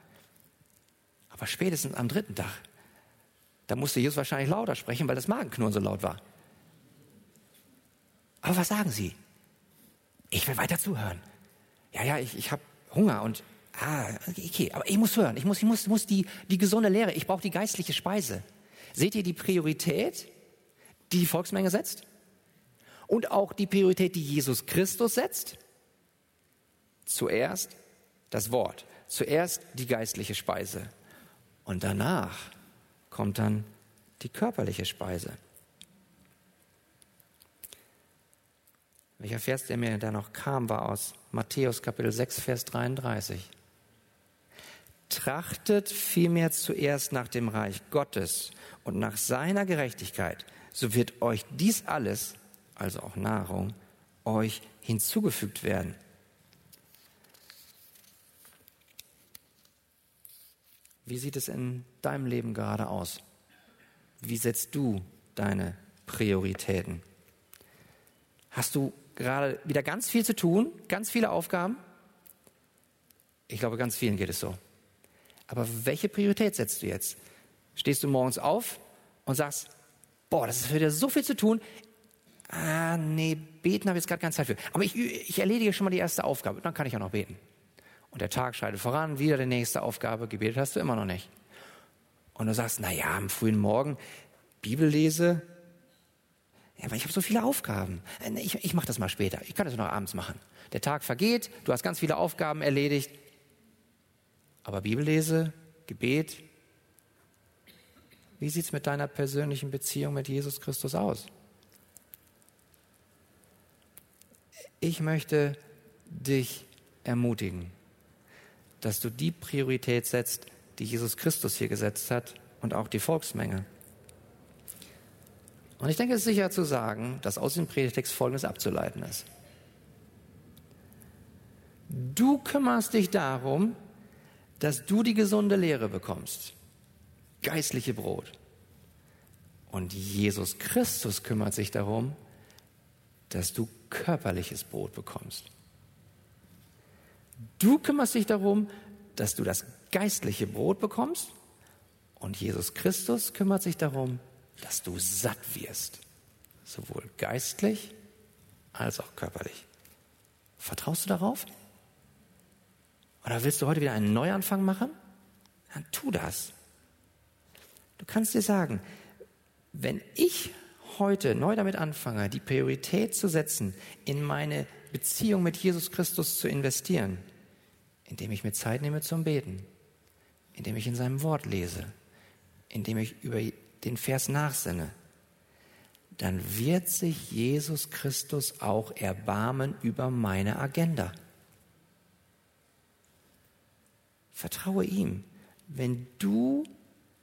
Aber spätestens am dritten Tag, da musste Jesus wahrscheinlich lauter sprechen, weil das Magenknurren so laut war. Aber was sagen Sie? Ich will weiter zuhören. Ja, ja, ich, ich habe Hunger und ah, okay, aber ich muss hören. Ich muss, ich muss, muss die, die gesunde Lehre. Ich brauche die geistliche Speise. Seht ihr die Priorität, die die Volksmenge setzt? Und auch die Priorität, die Jesus Christus setzt. Zuerst das Wort, zuerst die geistliche Speise und danach kommt dann die körperliche Speise. Welcher Vers, der mir da noch kam, war aus Matthäus Kapitel 6, Vers 33. Trachtet vielmehr zuerst nach dem Reich Gottes und nach seiner Gerechtigkeit, so wird euch dies alles, also auch Nahrung, euch hinzugefügt werden. Wie sieht es in deinem Leben gerade aus? Wie setzt du deine Prioritäten? Hast du gerade wieder ganz viel zu tun, ganz viele Aufgaben? Ich glaube, ganz vielen geht es so. Aber welche Priorität setzt du jetzt? Stehst du morgens auf und sagst, boah, das ist dich so viel zu tun. Ah, nee, beten habe ich jetzt gerade keine Zeit für. Aber ich, ich erledige schon mal die erste Aufgabe, dann kann ich auch noch beten. Und der Tag schreitet voran, wieder die nächste Aufgabe, gebetet hast du immer noch nicht. Und du sagst, na ja, am frühen Morgen Bibellese, ja, aber ich habe so viele Aufgaben. Äh, ich, ich mache das mal später. Ich kann das noch abends machen. Der Tag vergeht, du hast ganz viele Aufgaben erledigt. Aber Bibellese, Gebet, wie sieht's mit deiner persönlichen Beziehung mit Jesus Christus aus? Ich möchte dich ermutigen, dass du die Priorität setzt, die Jesus Christus hier gesetzt hat und auch die Volksmenge. Und ich denke, es ist sicher zu sagen, dass aus dem Predigtext Folgendes abzuleiten ist. Du kümmerst dich darum, dass du die gesunde Lehre bekommst, geistliche Brot. Und Jesus Christus kümmert sich darum, dass du körperliches Brot bekommst. Du kümmerst dich darum, dass du das geistliche Brot bekommst und Jesus Christus kümmert sich darum, dass du satt wirst, sowohl geistlich als auch körperlich. Vertraust du darauf? Oder willst du heute wieder einen Neuanfang machen? Dann tu das. Du kannst dir sagen, wenn ich heute neu damit anfange, die Priorität zu setzen, in meine Beziehung mit Jesus Christus zu investieren, indem ich mir Zeit nehme zum Beten, indem ich in seinem Wort lese, indem ich über den Vers nachsinne, dann wird sich Jesus Christus auch erbarmen über meine Agenda. Vertraue ihm. Wenn du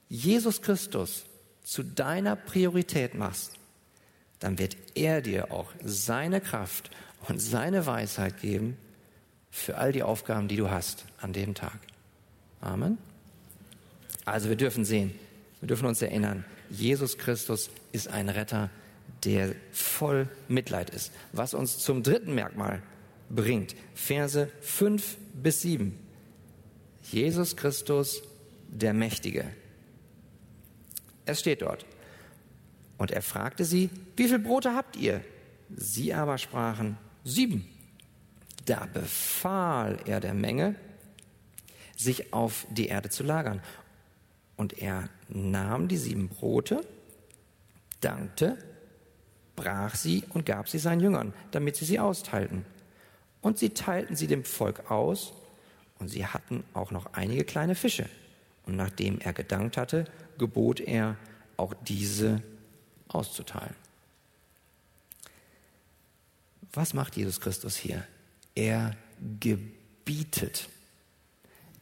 Jesus Christus zu deiner Priorität machst, dann wird er dir auch seine Kraft und seine Weisheit geben für all die Aufgaben, die du hast an dem Tag. Amen. Also wir dürfen sehen, wir dürfen uns erinnern, Jesus Christus ist ein Retter, der voll Mitleid ist. Was uns zum dritten Merkmal bringt. Verse 5 bis 7. Jesus Christus, der Mächtige. Es steht dort. Und er fragte sie, wie viel Brote habt ihr? Sie aber sprachen, sieben. Da befahl er der Menge, sich auf die Erde zu lagern. Und er nahm die sieben Brote, dankte, brach sie und gab sie seinen Jüngern, damit sie sie austeilten. Und sie teilten sie dem Volk aus, und sie hatten auch noch einige kleine Fische. Und nachdem er gedankt hatte, gebot er, auch diese auszuteilen. Was macht Jesus Christus hier? Er gebietet.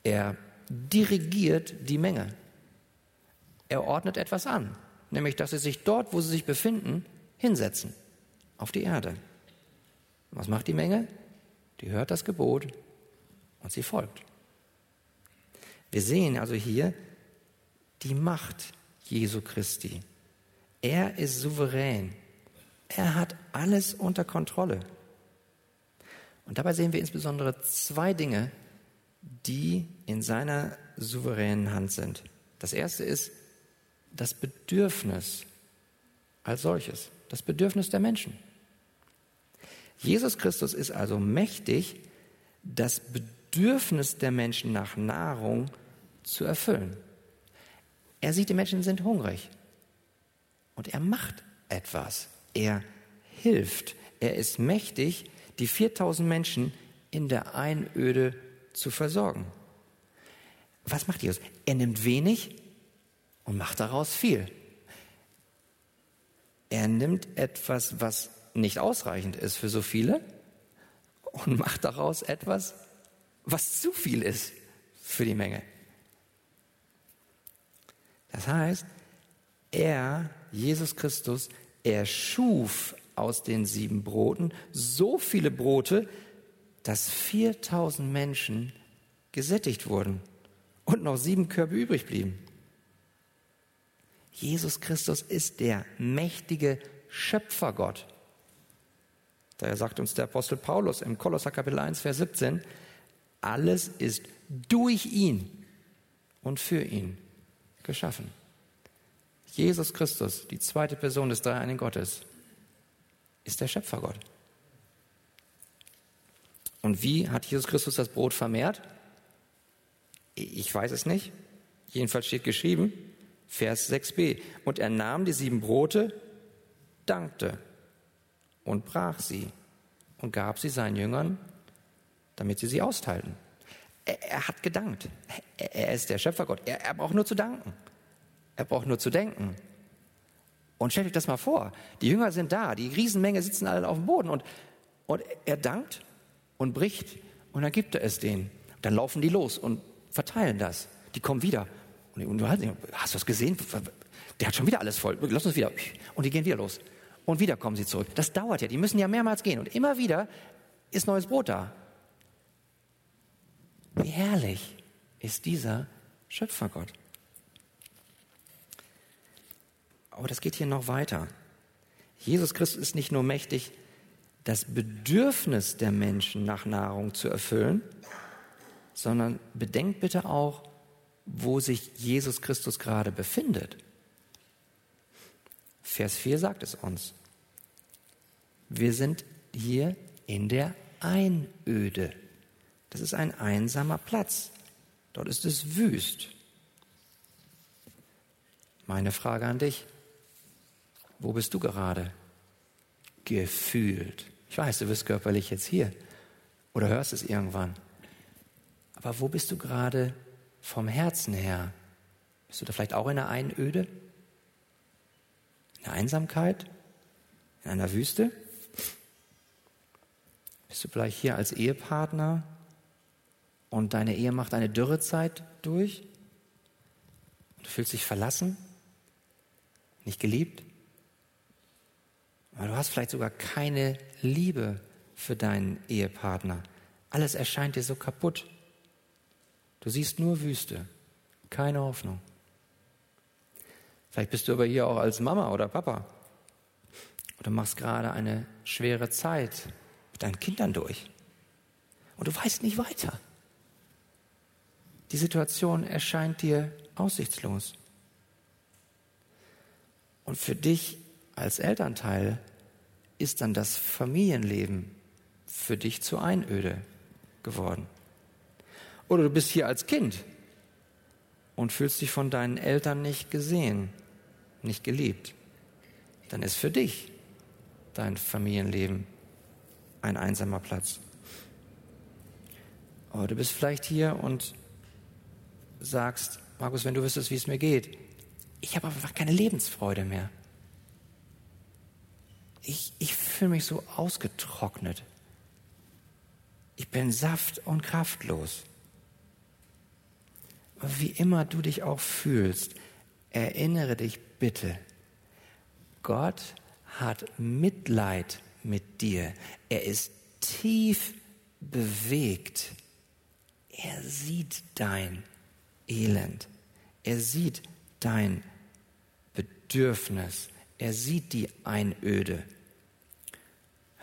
Er dirigiert die Menge. Er ordnet etwas an, nämlich dass sie sich dort, wo sie sich befinden, hinsetzen, auf die Erde. Was macht die Menge? Die hört das Gebot und sie folgt. Wir sehen also hier die Macht Jesu Christi. Er ist souverän. Er hat alles unter Kontrolle. Und dabei sehen wir insbesondere zwei Dinge, die in seiner souveränen Hand sind. Das erste ist das Bedürfnis als solches, das Bedürfnis der Menschen. Jesus Christus ist also mächtig, das Bedürfnis der Menschen nach Nahrung zu erfüllen. Er sieht, die Menschen sind hungrig und er macht etwas. Er hilft. Er ist mächtig, die 4000 Menschen in der Einöde zu versorgen. Was macht Jesus? Er nimmt wenig und macht daraus viel. Er nimmt etwas, was nicht ausreichend ist für so viele und macht daraus etwas, was zu viel ist für die Menge. Das heißt, er, Jesus Christus, er schuf aus den sieben Broten so viele Brote, dass 4000 Menschen gesättigt wurden und noch sieben Körbe übrig blieben. Jesus Christus ist der mächtige Schöpfergott. Daher sagt uns der Apostel Paulus im Kolosser Kapitel 1, Vers 17, alles ist durch ihn und für ihn geschaffen. Jesus Christus, die zweite Person des dreieinigen Gottes, ist der Schöpfergott. Und wie hat Jesus Christus das Brot vermehrt? Ich weiß es nicht. Jedenfalls steht geschrieben, Vers 6b. Und er nahm die sieben Brote, dankte und brach sie und gab sie seinen Jüngern, damit sie sie austeilten. Er, er hat gedankt. Er, er, ist der Schöpfergott. Er, er braucht nur zu danken. Er braucht nur zu denken. Und stellt euch das mal vor. Die Jünger sind da, die Riesenmenge sitzen alle auf dem Boden und, und er dankt und bricht und dann gibt er es denen. Dann laufen die los und verteilen das. Die kommen wieder. Und du hast du es gesehen? Der hat schon wieder alles voll. Lass uns wieder. Und die gehen wieder los. Und wieder kommen sie zurück. Das dauert ja. Die müssen ja mehrmals gehen. Und immer wieder ist neues Brot da. Wie herrlich ist dieser Schöpfergott. Aber das geht hier noch weiter. Jesus Christus ist nicht nur mächtig, das Bedürfnis der Menschen nach Nahrung zu erfüllen, sondern bedenkt bitte auch, wo sich Jesus Christus gerade befindet. Vers 4 sagt es uns. Wir sind hier in der Einöde. Das ist ein einsamer Platz. Dort ist es wüst. Meine Frage an dich. Wo bist du gerade? Gefühlt. Ich weiß, du bist körperlich jetzt hier oder hörst es irgendwann. Aber wo bist du gerade vom Herzen her? Bist du da vielleicht auch in einer Einöde? In der Einsamkeit? In einer Wüste? Bist du vielleicht hier als Ehepartner und deine Ehe macht eine Dürrezeit durch? Du fühlst dich verlassen? Nicht geliebt? Aber du hast vielleicht sogar keine Liebe für deinen Ehepartner. Alles erscheint dir so kaputt. Du siehst nur Wüste, keine Hoffnung. Vielleicht bist du aber hier auch als Mama oder Papa oder machst gerade eine schwere Zeit mit deinen Kindern durch und du weißt nicht weiter. Die Situation erscheint dir aussichtslos. Und für dich als Elternteil ist dann das Familienleben für dich zu Einöde geworden. Oder du bist hier als Kind und fühlst dich von deinen Eltern nicht gesehen, nicht geliebt. Dann ist für dich dein Familienleben ein einsamer Platz. Oder du bist vielleicht hier und sagst, Markus, wenn du wüsstest, wie es mir geht, ich habe einfach keine Lebensfreude mehr ich, ich fühle mich so ausgetrocknet. Ich bin saft- und kraftlos. Wie immer du dich auch fühlst, erinnere dich bitte, Gott hat Mitleid mit dir. Er ist tief bewegt. Er sieht dein Elend. Er sieht dein Bedürfnis. Er sieht die Einöde.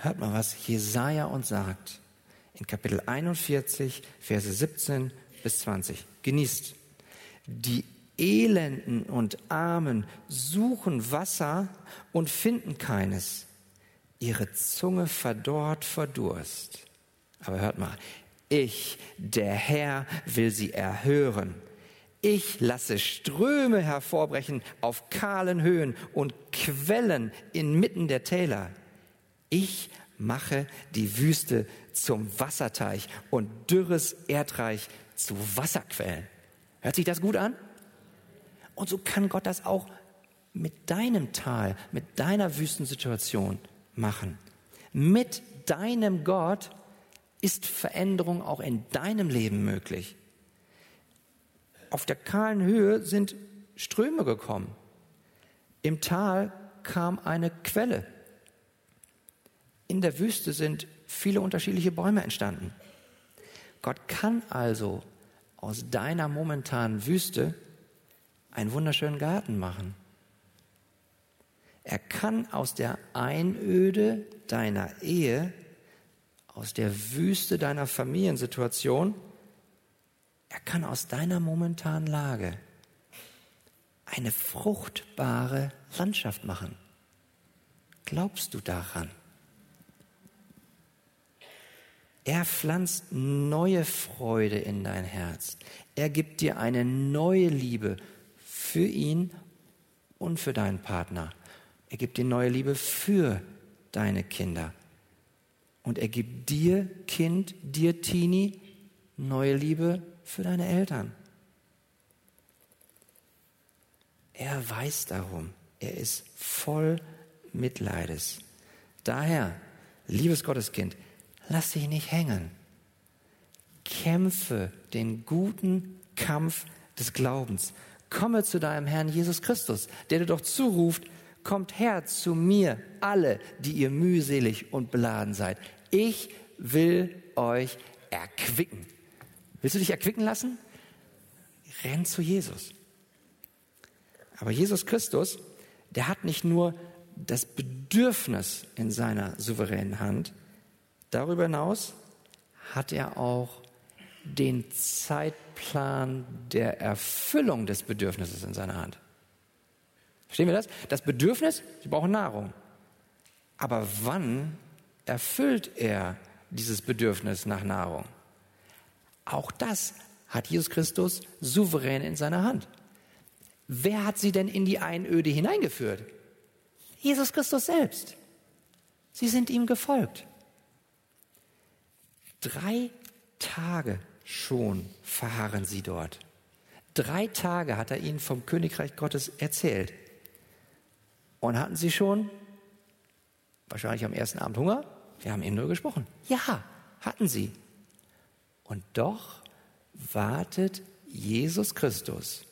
Hört mal, was Jesaja uns sagt. In Kapitel 41, Verse 17 bis 20. Genießt. Die Elenden und Armen suchen Wasser und finden keines. Ihre Zunge verdorrt vor Durst. Aber hört mal, ich, der Herr, will sie erhören. Ich lasse Ströme hervorbrechen auf kahlen Höhen und Quellen inmitten der Täler. Ich mache die Wüste zum Wasserteich und dürres Erdreich zu Wasserquellen. Hört sich das gut an? Und so kann Gott das auch mit deinem Tal, mit deiner Wüstensituation machen. Mit deinem Gott ist Veränderung auch in deinem Leben möglich. Auf der kahlen Höhe sind Ströme gekommen. Im Tal kam eine Quelle. In der Wüste sind viele unterschiedliche Bäume entstanden. Gott kann also aus deiner momentanen Wüste einen wunderschönen Garten machen. Er kann aus der Einöde deiner Ehe, aus der Wüste deiner Familiensituation, er kann aus deiner momentanen Lage eine fruchtbare Landschaft machen. Glaubst du daran? Er pflanzt neue Freude in dein Herz. Er gibt dir eine neue Liebe für ihn und für deinen Partner. Er gibt dir neue Liebe für deine Kinder. Und er gibt dir, Kind, dir, Teenie, neue Liebe für deine Eltern. Er weiß darum. Er ist voll Mitleides. Daher, liebes Gotteskind, lass dich nicht hängen. Kämpfe den guten Kampf des Glaubens. Komme zu deinem Herrn Jesus Christus, der dir doch zuruft, kommt her zu mir, alle, die ihr mühselig und beladen seid. Ich will euch erquicken. Willst du dich erquicken lassen? Renn zu Jesus. Aber Jesus Christus, der hat nicht nur das Bedürfnis in seiner souveränen Hand, darüber hinaus hat er auch den Zeitplan der Erfüllung des Bedürfnisses in seiner Hand. Verstehen wir das? Das Bedürfnis, sie brauchen Nahrung. Aber wann erfüllt er dieses Bedürfnis nach Nahrung? Auch das hat Jesus Christus souverän in seiner Hand. Wer hat sie denn in die Einöde hineingeführt? Jesus Christus selbst. Sie sind ihm gefolgt. Drei Tage schon verharren sie dort. Drei Tage hat er ihnen vom Königreich Gottes erzählt. Und hatten sie schon wahrscheinlich am ersten Abend Hunger? Wir haben eben nur gesprochen. Ja, hatten sie. Und doch wartet Jesus Christus,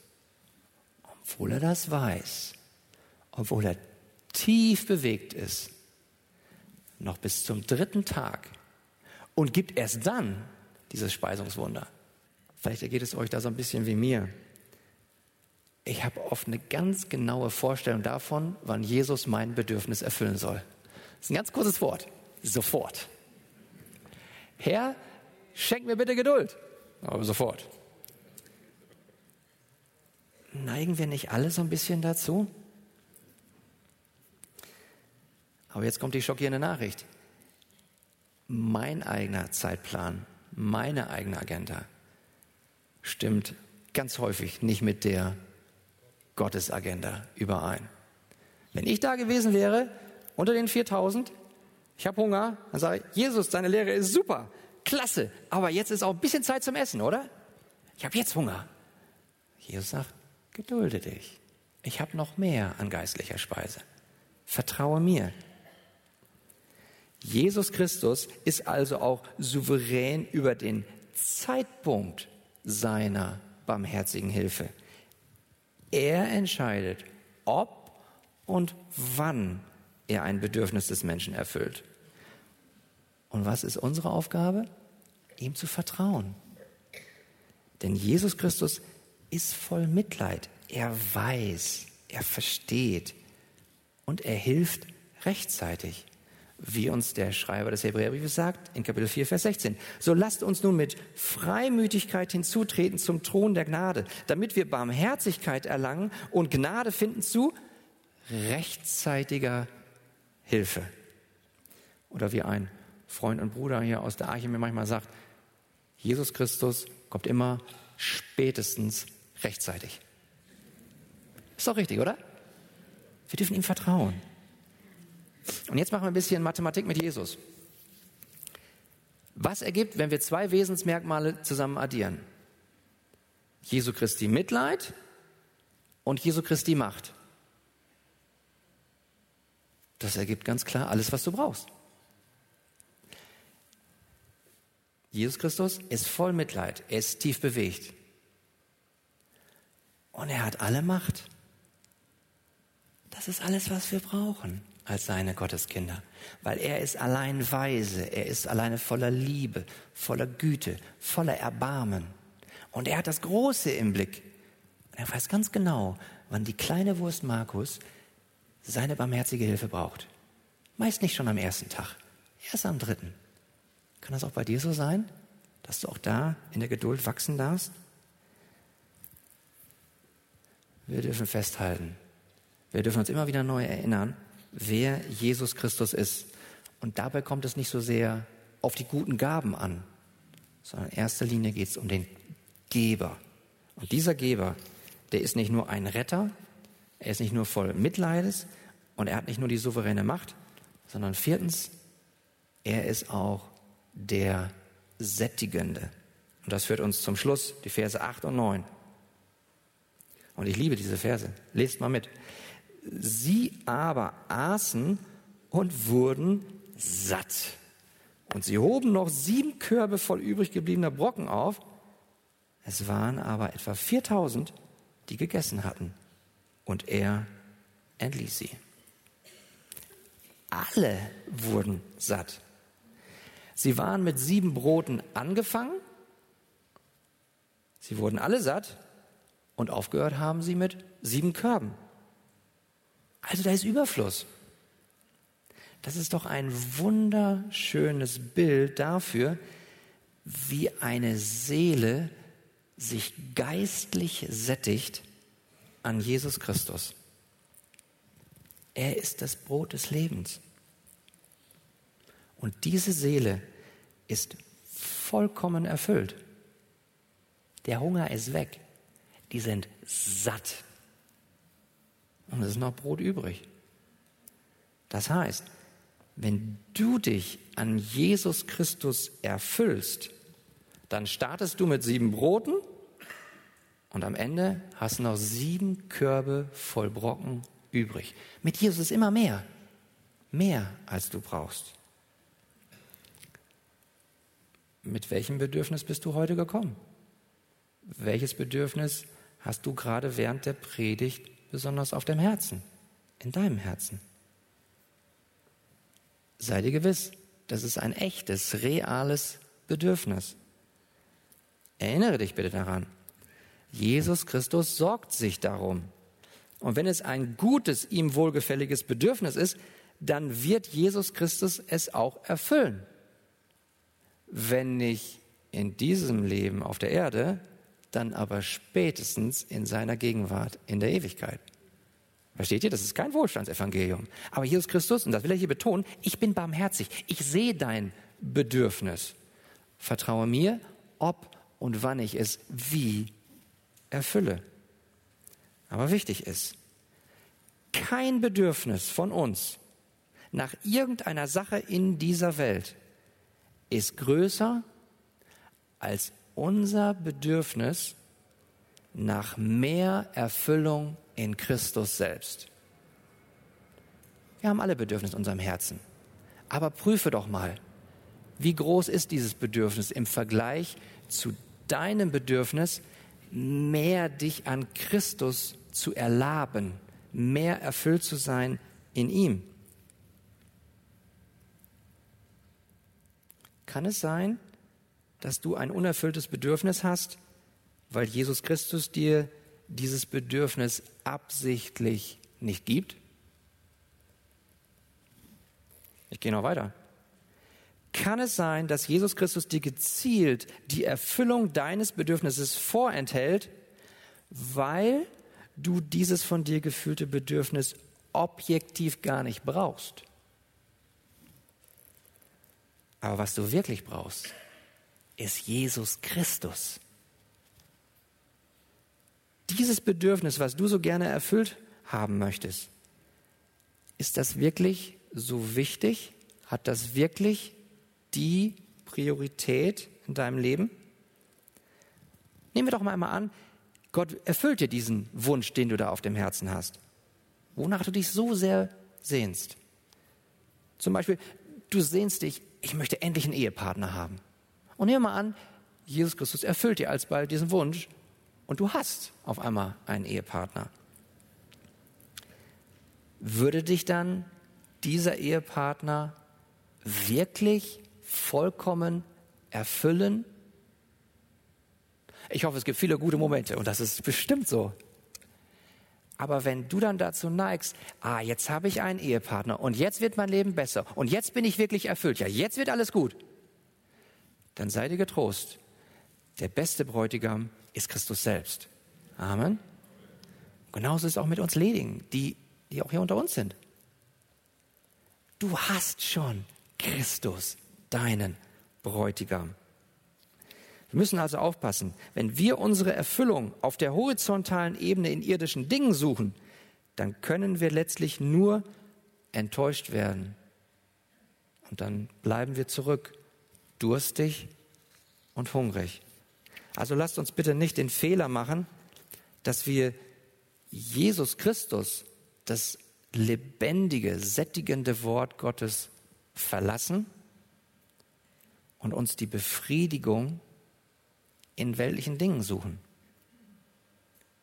obwohl er das weiß, obwohl er tief bewegt ist, noch bis zum dritten Tag und gibt erst dann dieses Speisungswunder. Vielleicht ergeht es euch da so ein bisschen wie mir. Ich habe oft eine ganz genaue Vorstellung davon, wann Jesus mein Bedürfnis erfüllen soll. Das ist ein ganz kurzes Wort. Sofort. Herr, schenk mir bitte Geduld. Aber sofort. Neigen wir nicht alle so ein bisschen dazu? Aber jetzt kommt die schockierende Nachricht. Mein eigener Zeitplan, meine eigene Agenda stimmt ganz häufig nicht mit der Gottesagenda überein. Wenn ich da gewesen wäre, unter den 4000, ich habe Hunger, dann sage ich, Jesus, deine Lehre ist super, klasse, aber jetzt ist auch ein bisschen Zeit zum Essen, oder? Ich habe jetzt Hunger. Jesus sagt, gedulde dich. Ich habe noch mehr an geistlicher Speise. Vertraue mir. Jesus Christus ist also auch souverän über den Zeitpunkt seiner barmherzigen Hilfe. Er entscheidet, ob und wann er ein Bedürfnis des Menschen erfüllt. Und was ist unsere Aufgabe? Ihm zu vertrauen. Denn Jesus Christus ist voll Mitleid. Er weiß, er versteht und er hilft rechtzeitig wie uns der Schreiber des Hebräerbriefes sagt, in Kapitel 4, Vers 16. So lasst uns nun mit Freimütigkeit hinzutreten zum Thron der Gnade, damit wir Barmherzigkeit erlangen und Gnade finden zu rechtzeitiger Hilfe. Oder wie ein Freund und Bruder hier aus der Arche mir manchmal sagt, Jesus Christus kommt immer spätestens rechtzeitig. Ist doch richtig, oder? Wir dürfen ihm vertrauen. Und jetzt machen wir ein bisschen Mathematik mit Jesus. Was ergibt, wenn wir zwei Wesensmerkmale zusammen addieren? Jesu Christi Mitleid und Jesu Christi Macht. Das ergibt ganz klar alles, was du brauchst. Jesus Christus ist voll Mitleid, er ist tief bewegt. Und er hat alle Macht. Das ist alles, was wir brauchen als seine Gotteskinder, weil er ist allein weise, er ist alleine voller Liebe, voller Güte, voller Erbarmen. Und er hat das Große im Blick. Er weiß ganz genau, wann die kleine Wurst Markus seine barmherzige Hilfe braucht. Meist nicht schon am ersten Tag, erst am dritten. Kann das auch bei dir so sein, dass du auch da in der Geduld wachsen darfst? Wir dürfen festhalten. Wir dürfen uns immer wieder neu erinnern, wer Jesus Christus ist. Und dabei kommt es nicht so sehr auf die guten Gaben an, sondern in erster Linie geht es um den Geber. Und dieser Geber, der ist nicht nur ein Retter, er ist nicht nur voll Mitleides und er hat nicht nur die souveräne Macht, sondern viertens, er ist auch der Sättigende. Und das führt uns zum Schluss, die Verse 8 und 9. Und ich liebe diese Verse. Lest mal mit. Sie aber aßen und wurden satt. Und sie hoben noch sieben Körbe voll übrig gebliebener Brocken auf. Es waren aber etwa 4000, die gegessen hatten. Und er entließ sie. Alle wurden satt. Sie waren mit sieben Broten angefangen. Sie wurden alle satt. Und aufgehört haben sie mit sieben Körben. Also da ist Überfluss. Das ist doch ein wunderschönes Bild dafür, wie eine Seele sich geistlich sättigt an Jesus Christus. Er ist das Brot des Lebens. Und diese Seele ist vollkommen erfüllt. Der Hunger ist weg. Die sind satt. Und es ist noch Brot übrig. Das heißt, wenn du dich an Jesus Christus erfüllst, dann startest du mit sieben Broten und am Ende hast noch sieben Körbe voll Brocken übrig. Mit Jesus ist immer mehr. Mehr als du brauchst. Mit welchem Bedürfnis bist du heute gekommen? Welches Bedürfnis hast du gerade während der Predigt besonders auf dem Herzen, in deinem Herzen. Sei dir gewiss, das ist ein echtes, reales Bedürfnis. Erinnere dich bitte daran. Jesus Christus sorgt sich darum. Und wenn es ein gutes, ihm wohlgefälliges Bedürfnis ist, dann wird Jesus Christus es auch erfüllen. Wenn nicht in diesem Leben auf der Erde, dann aber spätestens in seiner Gegenwart in der Ewigkeit. Versteht ihr? Das ist kein Wohlstandsevangelium. Aber Jesus Christus, und das will er hier betonen, ich bin barmherzig. Ich sehe dein Bedürfnis. Vertraue mir, ob und wann ich es wie erfülle. Aber wichtig ist, kein Bedürfnis von uns nach irgendeiner Sache in dieser Welt ist größer als unser Bedürfnis nach mehr Erfüllung in Christus selbst. Wir haben alle Bedürfnisse in unserem Herzen. Aber prüfe doch mal, wie groß ist dieses Bedürfnis im Vergleich zu deinem Bedürfnis, mehr dich an Christus zu erlaben, mehr erfüllt zu sein in ihm. Kann es sein, dass du ein unerfülltes Bedürfnis hast, weil Jesus Christus dir dieses Bedürfnis absichtlich nicht gibt? Ich gehe noch weiter. Kann es sein, dass Jesus Christus dir gezielt die Erfüllung deines Bedürfnisses vorenthält, weil du dieses von dir gefühlte Bedürfnis objektiv gar nicht brauchst? Aber was du wirklich brauchst, ist Jesus Christus. Dieses Bedürfnis, was du so gerne erfüllt haben möchtest, ist das wirklich so wichtig? Hat das wirklich die Priorität in deinem Leben? Nehmen wir doch mal einmal an, Gott erfüllt dir diesen Wunsch, den du da auf dem Herzen hast. Wonach du dich so sehr sehnst. Zum Beispiel, du sehnst dich, ich möchte endlich einen Ehepartner haben. Und nehmen wir mal an, Jesus Christus erfüllt dir alsbald diesen Wunsch und du hast auf einmal einen Ehepartner. Würde dich dann dieser Ehepartner wirklich vollkommen erfüllen? Ich hoffe, es gibt viele gute Momente und das ist bestimmt so. Aber wenn du dann dazu neigst, ah, jetzt habe ich einen Ehepartner und jetzt wird mein Leben besser und jetzt bin ich wirklich erfüllt, ja, jetzt wird alles gut, dann sei dir getrost. Der beste Bräutigam ist Christus selbst. Amen. Genauso ist es auch mit uns Ledigen, die, die auch hier unter uns sind. Du hast schon Christus, deinen Bräutigam. Wir müssen also aufpassen, wenn wir unsere Erfüllung auf der horizontalen Ebene in irdischen Dingen suchen, dann können wir letztlich nur enttäuscht werden. Und dann bleiben wir zurück, durstig und hungrig. Also lasst uns bitte nicht den Fehler machen, dass wir Jesus Christus, das lebendige, sättigende Wort Gottes verlassen und uns die Befriedigung in weltlichen Dingen suchen.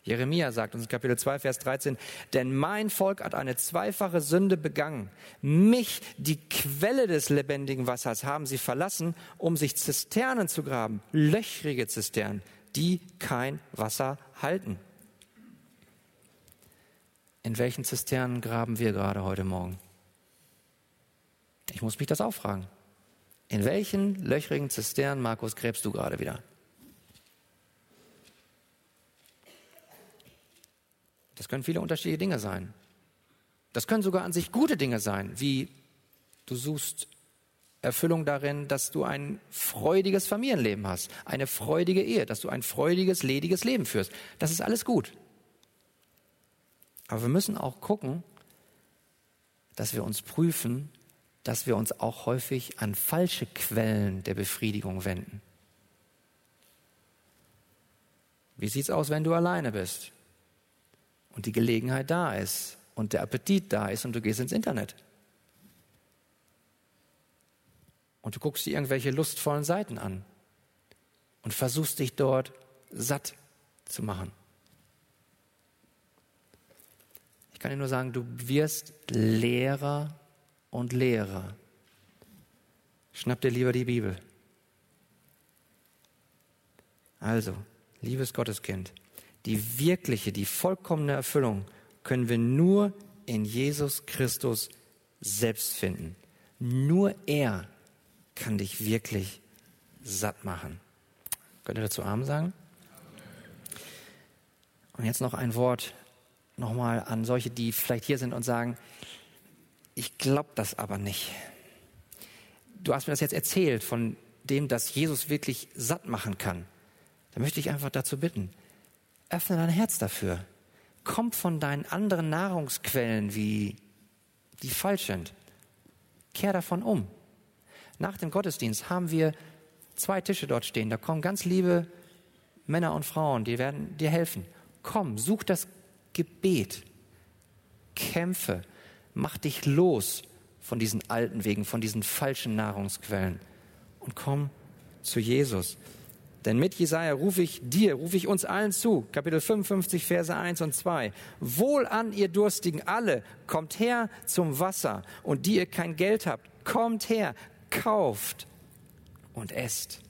Jeremia sagt uns in Kapitel 2, Vers 13, denn mein Volk hat eine zweifache Sünde begangen. Mich, die Quelle des lebendigen Wassers, haben sie verlassen, um sich Zisternen zu graben, löchrige Zisternen, die kein Wasser halten. In welchen Zisternen graben wir gerade heute Morgen? Ich muss mich das auch fragen. In welchen löchrigen Zisternen, Markus, gräbst du gerade wieder? Das können viele unterschiedliche Dinge sein. Das können sogar an sich gute Dinge sein, wie du suchst Erfüllung darin, dass du ein freudiges Familienleben hast, eine freudige Ehe, dass du ein freudiges, lediges Leben führst. Das ist alles gut. Aber wir müssen auch gucken, dass wir uns prüfen, dass wir uns auch häufig an falsche Quellen der Befriedigung wenden. Wie sieht's aus, wenn du alleine bist? Und die Gelegenheit da ist und der Appetit da ist und du gehst ins Internet. Und du guckst dir irgendwelche lustvollen Seiten an und versuchst dich dort satt zu machen. Ich kann dir nur sagen, du wirst Lehrer und Lehrer. Schnapp dir lieber die Bibel. Also, liebes Gotteskind, die wirkliche, die vollkommene Erfüllung können wir nur in Jesus Christus selbst finden. Nur er kann dich wirklich satt machen. Könnt ihr dazu Arm sagen? Und jetzt noch ein Wort nochmal an solche, die vielleicht hier sind und sagen, ich glaube das aber nicht. Du hast mir das jetzt erzählt von dem, dass Jesus wirklich satt machen kann. Da möchte ich einfach dazu bitten, Öffne dein Herz dafür. Komm von deinen anderen Nahrungsquellen, wie die falsch sind. Kehr davon um. Nach dem Gottesdienst haben wir zwei Tische dort stehen. Da kommen ganz liebe Männer und Frauen, die werden dir helfen. Komm, such das Gebet. Kämpfe. Mach dich los von diesen alten Wegen, von diesen falschen Nahrungsquellen und komm zu Jesus. Denn mit Jesaja rufe ich dir, rufe ich uns allen zu. Kapitel 55, Verse 1 und 2. Wohl an, ihr Durstigen alle, kommt her zum Wasser. Und die ihr kein Geld habt, kommt her, kauft und esst.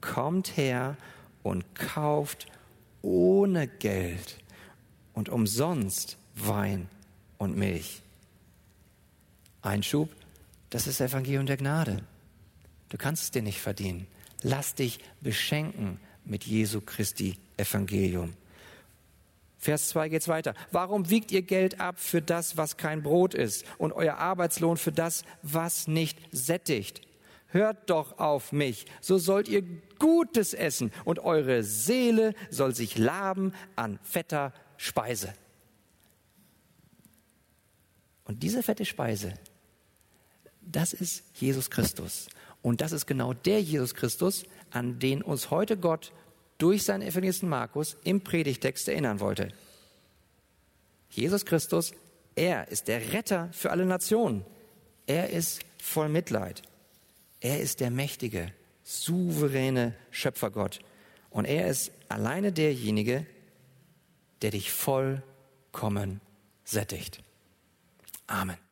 Kommt her und kauft ohne Geld und umsonst Wein und Milch. Einschub, das ist Evangelium der Gnade. Du kannst es dir nicht verdienen. Lass dich beschenken mit Jesu Christi Evangelium. Vers 2 geht's weiter. Warum wiegt ihr Geld ab für das, was kein Brot ist und euer Arbeitslohn für das, was nicht sättigt? Hört doch auf mich, so sollt ihr Gutes essen und eure Seele soll sich laben an fetter Speise. Und diese fette Speise, das ist Jesus Christus. Und das ist genau der Jesus Christus, an den uns heute Gott durch seinen Evangelisten Markus im Predigtext erinnern wollte. Jesus Christus, er ist der Retter für alle Nationen. Er ist voll Mitleid. Er ist der mächtige, souveräne Schöpfergott. Und er ist alleine derjenige, der dich vollkommen sättigt. Amen.